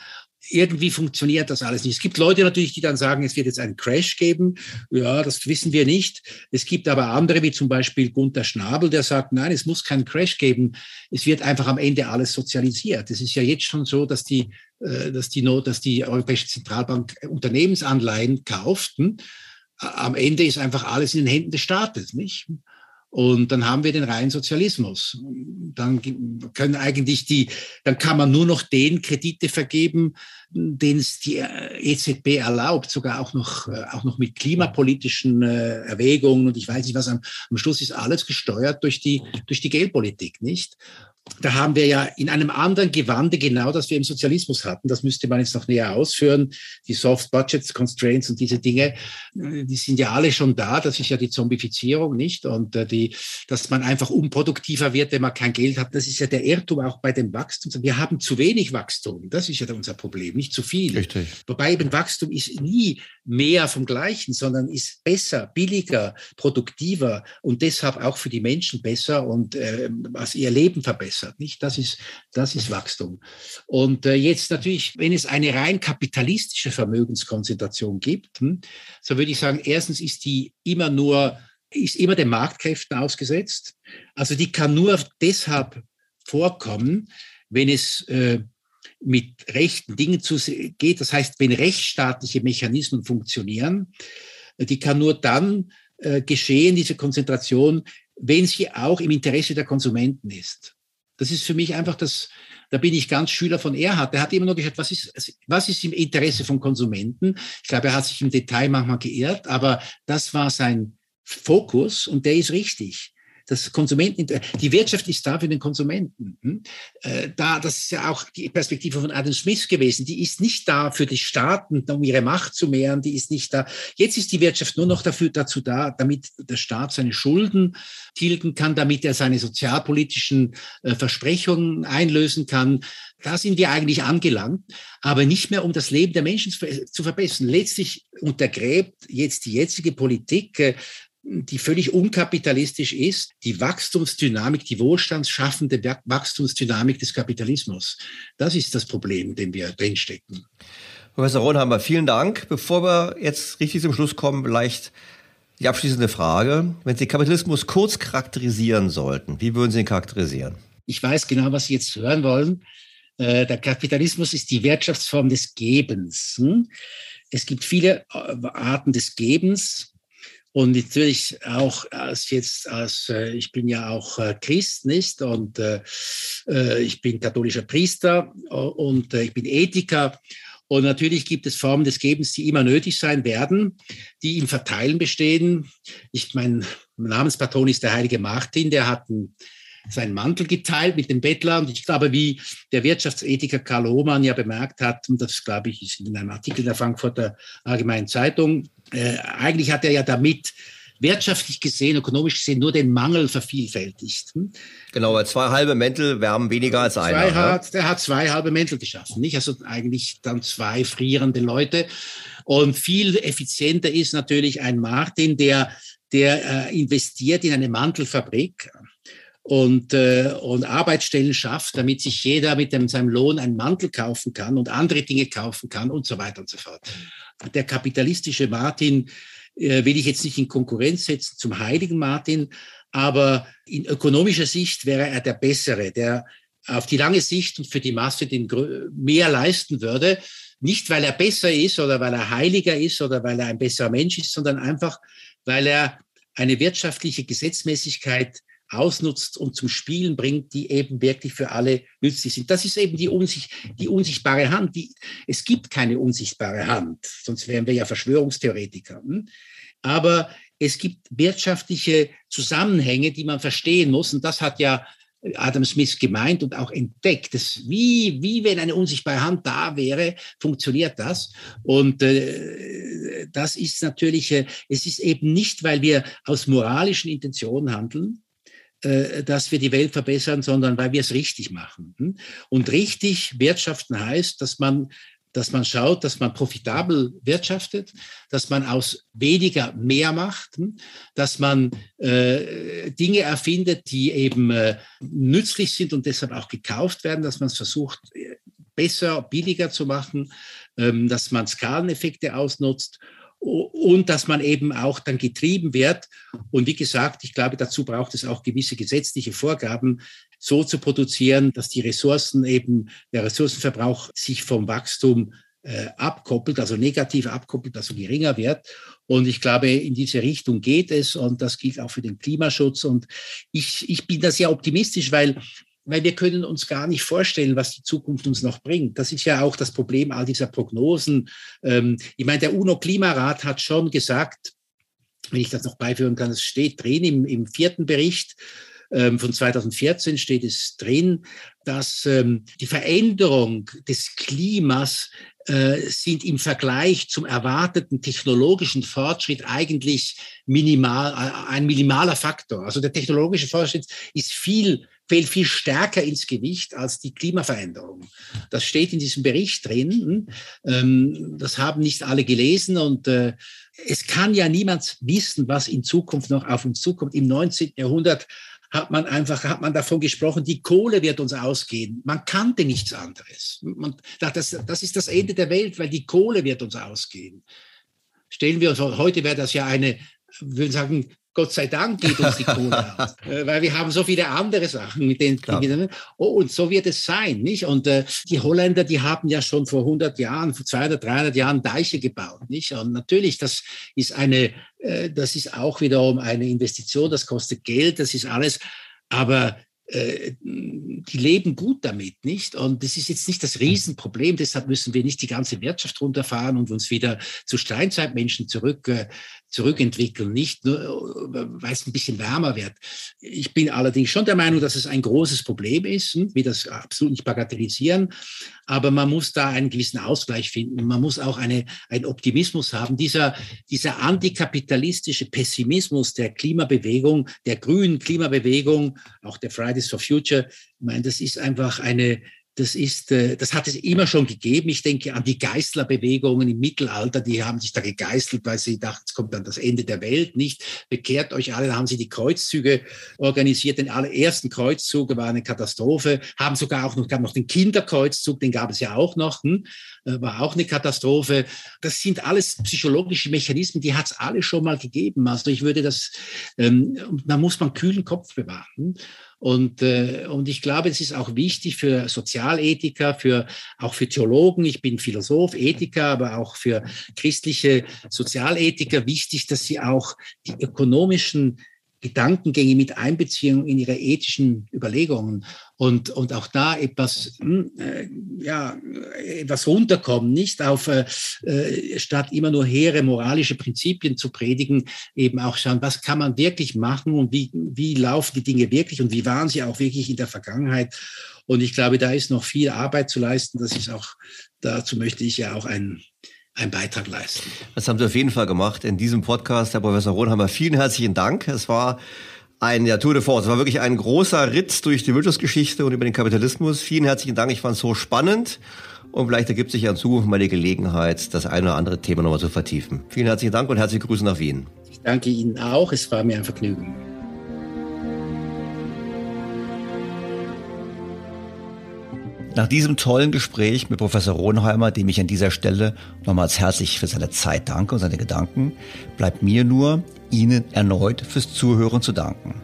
irgendwie funktioniert das alles nicht. Es gibt Leute natürlich, die dann sagen, es wird jetzt einen Crash geben. Ja, das wissen wir nicht. Es gibt aber andere, wie zum Beispiel Gunther Schnabel, der sagt, nein, es muss keinen Crash geben. Es wird einfach am Ende alles sozialisiert. Es ist ja jetzt schon so, dass die, dass die, dass die Europäische Zentralbank Unternehmensanleihen kauft. Am Ende ist einfach alles in den Händen des Staates, nicht? Und dann haben wir den reinen Sozialismus. Dann können eigentlich die, dann kann man nur noch den Kredite vergeben, den es die äh, EZB erlaubt, sogar auch noch, äh, auch noch mit klimapolitischen äh, Erwägungen und ich weiß nicht was. Am, am Schluss ist alles gesteuert durch die, durch die Geldpolitik, nicht? Da haben wir ja in einem anderen Gewande genau das wir im Sozialismus hatten. Das müsste man jetzt noch näher ausführen. Die Soft Budget Constraints und diese Dinge, äh, die sind ja alle schon da. Das ist ja die Zombifizierung, nicht? Und äh, die, dass man einfach unproduktiver wird, wenn man kein Geld hat. Das ist ja der Irrtum auch bei dem Wachstum. Wir haben zu wenig Wachstum. Das ist ja unser Problem, nicht zu viel. Richtig. Wobei eben Wachstum ist nie mehr vom Gleichen, sondern ist besser, billiger, produktiver und deshalb auch für die Menschen besser und äh, was ihr Leben verbessert. Nicht? Das ist, das ist Wachstum. Und äh, jetzt natürlich, wenn es eine rein kapitalistische Vermögenskonzentration gibt, hm, so würde ich sagen, erstens ist die immer nur, ist immer den Marktkräften ausgesetzt. Also die kann nur deshalb vorkommen, wenn es äh, mit rechten Dingen zu, geht. Das heißt, wenn rechtsstaatliche Mechanismen funktionieren, äh, die kann nur dann äh, geschehen, diese Konzentration, wenn sie auch im Interesse der Konsumenten ist. Das ist für mich einfach das, da bin ich ganz Schüler von Erhard. Der hat immer nur gesagt, was ist, was ist im Interesse von Konsumenten? Ich glaube, er hat sich im Detail manchmal geirrt, aber das war sein Fokus und der ist richtig das Konsumenten, die Wirtschaft ist da für den Konsumenten. Hm? Äh, da, das ist ja auch die Perspektive von Adam Smith gewesen. Die ist nicht da für die Staaten, um ihre Macht zu mehren. Die ist nicht da. Jetzt ist die Wirtschaft nur noch dafür, dazu da, damit der Staat seine Schulden tilgen kann, damit er seine sozialpolitischen äh, Versprechungen einlösen kann. Da sind wir eigentlich angelangt, aber nicht mehr, um das Leben der Menschen zu verbessern. Letztlich untergräbt jetzt die jetzige Politik äh, die völlig unkapitalistisch ist, die Wachstumsdynamik, die wohlstandsschaffende Wachstumsdynamik des Kapitalismus. Das ist das Problem, in dem wir drinstecken. Professor Ronheimer, vielen Dank. Bevor wir jetzt richtig zum Schluss kommen, vielleicht die abschließende Frage. Wenn Sie Kapitalismus kurz charakterisieren sollten, wie würden Sie ihn charakterisieren? Ich weiß genau, was Sie jetzt hören wollen. Äh, der Kapitalismus ist die Wirtschaftsform des Gebens. Hm? Es gibt viele äh, Arten des Gebens. Und natürlich auch als jetzt, als äh, ich bin ja auch äh, Christ, nicht? Und äh, äh ich bin katholischer Priester und ich bin Ethiker. Und natürlich gibt es Formen des Gebens, die immer nötig sein werden, die im Verteilen bestehen. Ich, mein Namenspatron ist der heilige Martin, der hat einen seinen Mantel geteilt mit dem Bettler. Und ich glaube, wie der Wirtschaftsethiker Karl Hohmann ja bemerkt hat, und das glaube ich ist in einem Artikel der Frankfurter Allgemeinen Zeitung, äh, eigentlich hat er ja damit wirtschaftlich gesehen, ökonomisch gesehen nur den Mangel vervielfältigt. Hm? Genau, weil zwei halbe Mäntel wärmen weniger als einer. Ne? Hat, der hat zwei halbe Mäntel geschaffen, nicht? Also eigentlich dann zwei frierende Leute. Und viel effizienter ist natürlich ein Martin, der, der äh, investiert in eine Mantelfabrik und, äh, und Arbeitsstellen schafft, damit sich jeder mit dem, seinem Lohn einen Mantel kaufen kann und andere Dinge kaufen kann und so weiter und so fort. Der kapitalistische Martin äh, will ich jetzt nicht in Konkurrenz setzen zum heiligen Martin, aber in ökonomischer Sicht wäre er der bessere, der auf die lange Sicht und für die Masse den mehr leisten würde, nicht weil er besser ist oder weil er heiliger ist oder weil er ein besserer Mensch ist, sondern einfach, weil er eine wirtschaftliche Gesetzmäßigkeit ausnutzt und zum Spielen bringt, die eben wirklich für alle nützlich sind. Das ist eben die, unsicht, die unsichtbare Hand. Die, es gibt keine unsichtbare Hand, sonst wären wir ja Verschwörungstheoretiker. Hm? Aber es gibt wirtschaftliche Zusammenhänge, die man verstehen muss. Und das hat ja Adam Smith gemeint und auch entdeckt. Das, wie, wie wenn eine unsichtbare Hand da wäre, funktioniert das. Und äh, das ist natürlich, äh, es ist eben nicht, weil wir aus moralischen Intentionen handeln, dass wir die Welt verbessern, sondern weil wir es richtig machen. Hm? Und richtig wirtschaften heißt, dass man dass man schaut, dass man profitabel wirtschaftet, dass man aus weniger mehr macht, hm? dass man äh, Dinge erfindet, die eben äh, nützlich sind und deshalb auch gekauft werden, dass man es versucht, äh, besser, billiger zu machen, ähm, dass man Skaleneffekte ausnutzt und dass man eben auch dann getrieben wird. Und wie gesagt, ich glaube, dazu braucht es auch gewisse gesetzliche Vorgaben, so zu produzieren, dass die Ressourcen eben, der Ressourcenverbrauch sich vom Wachstum äh, abkoppelt, also negativ abkoppelt, also geringer wird. Und ich glaube, in diese Richtung geht es und das gilt auch für den Klimaschutz. Und ich, ich bin da sehr optimistisch, weil weil wir können uns gar nicht vorstellen, was die Zukunft uns noch bringt. Das ist ja auch das Problem all dieser Prognosen. Ähm, ich meine, der UNO-Klimarat hat schon gesagt, wenn ich das noch beiführen kann, es steht drin im, im vierten Bericht, ähm, von 2014 steht es drin, dass ähm, die Veränderung des Klimas äh, sind im Vergleich zum erwarteten technologischen Fortschritt eigentlich minimal, äh, ein minimaler Faktor. Also der technologische Fortschritt ist viel, fällt viel stärker ins Gewicht als die Klimaveränderung. Das steht in diesem Bericht drin. Ähm, das haben nicht alle gelesen und äh, es kann ja niemand wissen, was in Zukunft noch auf uns zukommt. Im 19. Jahrhundert hat man einfach, hat man davon gesprochen, die Kohle wird uns ausgehen. Man kannte nichts anderes. Man, das, das ist das Ende der Welt, weil die Kohle wird uns ausgehen. Stellen wir uns, heute wäre das ja eine, würde sagen, Gott sei Dank geht uns die Kohle aus, äh, weil wir haben so viele andere Sachen, mit denen, die, oh, und so wird es sein, nicht? Und äh, die Holländer, die haben ja schon vor 100 Jahren, vor 200, 300 Jahren Deiche gebaut, nicht? Und natürlich, das ist eine, äh, das ist auch wiederum eine Investition, das kostet Geld, das ist alles, aber äh, die leben gut damit, nicht? Und das ist jetzt nicht das Riesenproblem, deshalb müssen wir nicht die ganze Wirtschaft runterfahren und uns wieder zu Steinzeitmenschen zurück, äh, zurückentwickeln, nicht nur, äh, weil es ein bisschen wärmer wird. Ich bin allerdings schon der Meinung, dass es ein großes Problem ist, hm, wir das absolut nicht bagatellisieren, aber man muss da einen gewissen Ausgleich finden. Man muss auch eine, einen Optimismus haben. Dieser, dieser antikapitalistische Pessimismus der Klimabewegung, der grünen Klimabewegung, auch der Fridays for Future, ich meine, das ist einfach eine, das ist, äh, das hat es immer schon gegeben. Ich denke an die Geißlerbewegungen im Mittelalter, die haben sich da gegeißelt, weil sie dachten, es kommt dann das Ende der Welt, nicht? Bekehrt euch alle, da haben sie die Kreuzzüge organisiert. Den allerersten Kreuzzug war eine Katastrophe, haben sogar auch noch, gab noch den Kinderkreuzzug, den gab es ja auch noch, hm? Äh, war auch eine Katastrophe. Das sind alles psychologische Mechanismen, die hat es alle schon mal gegeben. Also ich würde das, ähm, da muss man kühlen Kopf bewahren. Und, äh, und ich glaube, es ist auch wichtig für Sozialethiker, für, auch für Theologen, ich bin Philosoph, Ethiker, aber auch für christliche Sozialethiker wichtig, dass sie auch die ökonomischen Gedankengänge mit einbeziehen in ihre ethischen Überlegungen und, und auch da etwas, hm, äh, ja, etwas runterkommen, nicht auf, äh, äh, statt immer nur hehre moralische Prinzipien zu predigen, eben auch schauen, was kann man wirklich machen und wie, wie laufen die Dinge wirklich und wie waren sie auch wirklich in der Vergangenheit. Und ich glaube, da ist noch viel Arbeit zu leisten. Das ist auch, dazu möchte ich ja auch ein, einen Beitrag leisten. Das haben Sie auf jeden Fall gemacht in diesem Podcast, Herr Professor Rohnhammer. Vielen herzlichen Dank. Es war ein ja, Tour de Force. Es war wirklich ein großer Ritt durch die Wirtschaftsgeschichte und über den Kapitalismus. Vielen herzlichen Dank. Ich fand es so spannend. Und vielleicht ergibt sich ja in Zukunft mal die Gelegenheit, das eine oder andere Thema nochmal zu vertiefen. Vielen herzlichen Dank und herzliche Grüße nach Wien. Ich danke Ihnen auch. Es war mir ein Vergnügen. Nach diesem tollen Gespräch mit Professor Rohnheimer, dem ich an dieser Stelle nochmals herzlich für seine Zeit danke und seine Gedanken, bleibt mir nur, Ihnen erneut fürs Zuhören zu danken.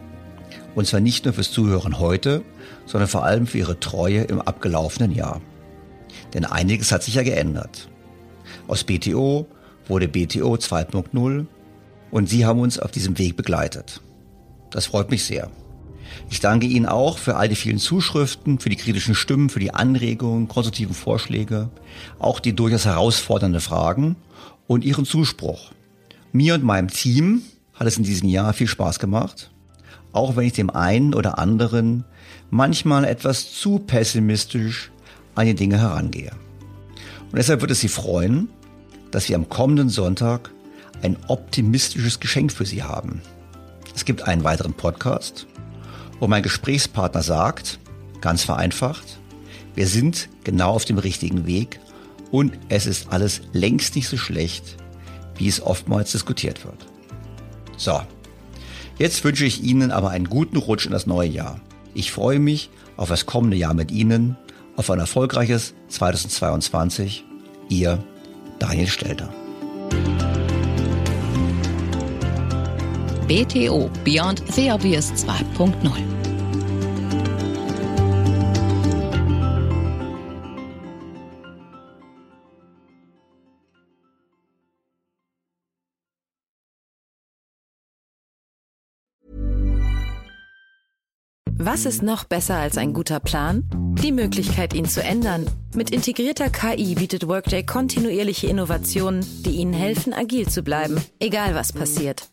Und zwar nicht nur fürs Zuhören heute, sondern vor allem für Ihre Treue im abgelaufenen Jahr. Denn einiges hat sich ja geändert. Aus BTO wurde BTO 2.0 und Sie haben uns auf diesem Weg begleitet. Das freut mich sehr. Ich danke Ihnen auch für all die vielen Zuschriften, für die kritischen Stimmen, für die Anregungen, konstruktiven Vorschläge, auch die durchaus herausfordernden Fragen und Ihren Zuspruch. Mir und meinem Team hat es in diesem Jahr viel Spaß gemacht, auch wenn ich dem einen oder anderen manchmal etwas zu pessimistisch an die Dinge herangehe. Und deshalb wird es Sie freuen, dass wir am kommenden Sonntag ein optimistisches Geschenk für Sie haben. Es gibt einen weiteren Podcast wo mein Gesprächspartner sagt, ganz vereinfacht, wir sind genau auf dem richtigen Weg und es ist alles längst nicht so schlecht, wie es oftmals diskutiert wird. So, jetzt wünsche ich Ihnen aber einen guten Rutsch in das neue Jahr. Ich freue mich auf das kommende Jahr mit Ihnen, auf ein erfolgreiches 2022. Ihr Daniel Stelter. BTO Beyond the Obvious 2.0. Was ist noch besser als ein guter Plan? Die Möglichkeit, ihn zu ändern. Mit integrierter KI bietet Workday kontinuierliche Innovationen, die Ihnen helfen, agil zu bleiben, egal was passiert.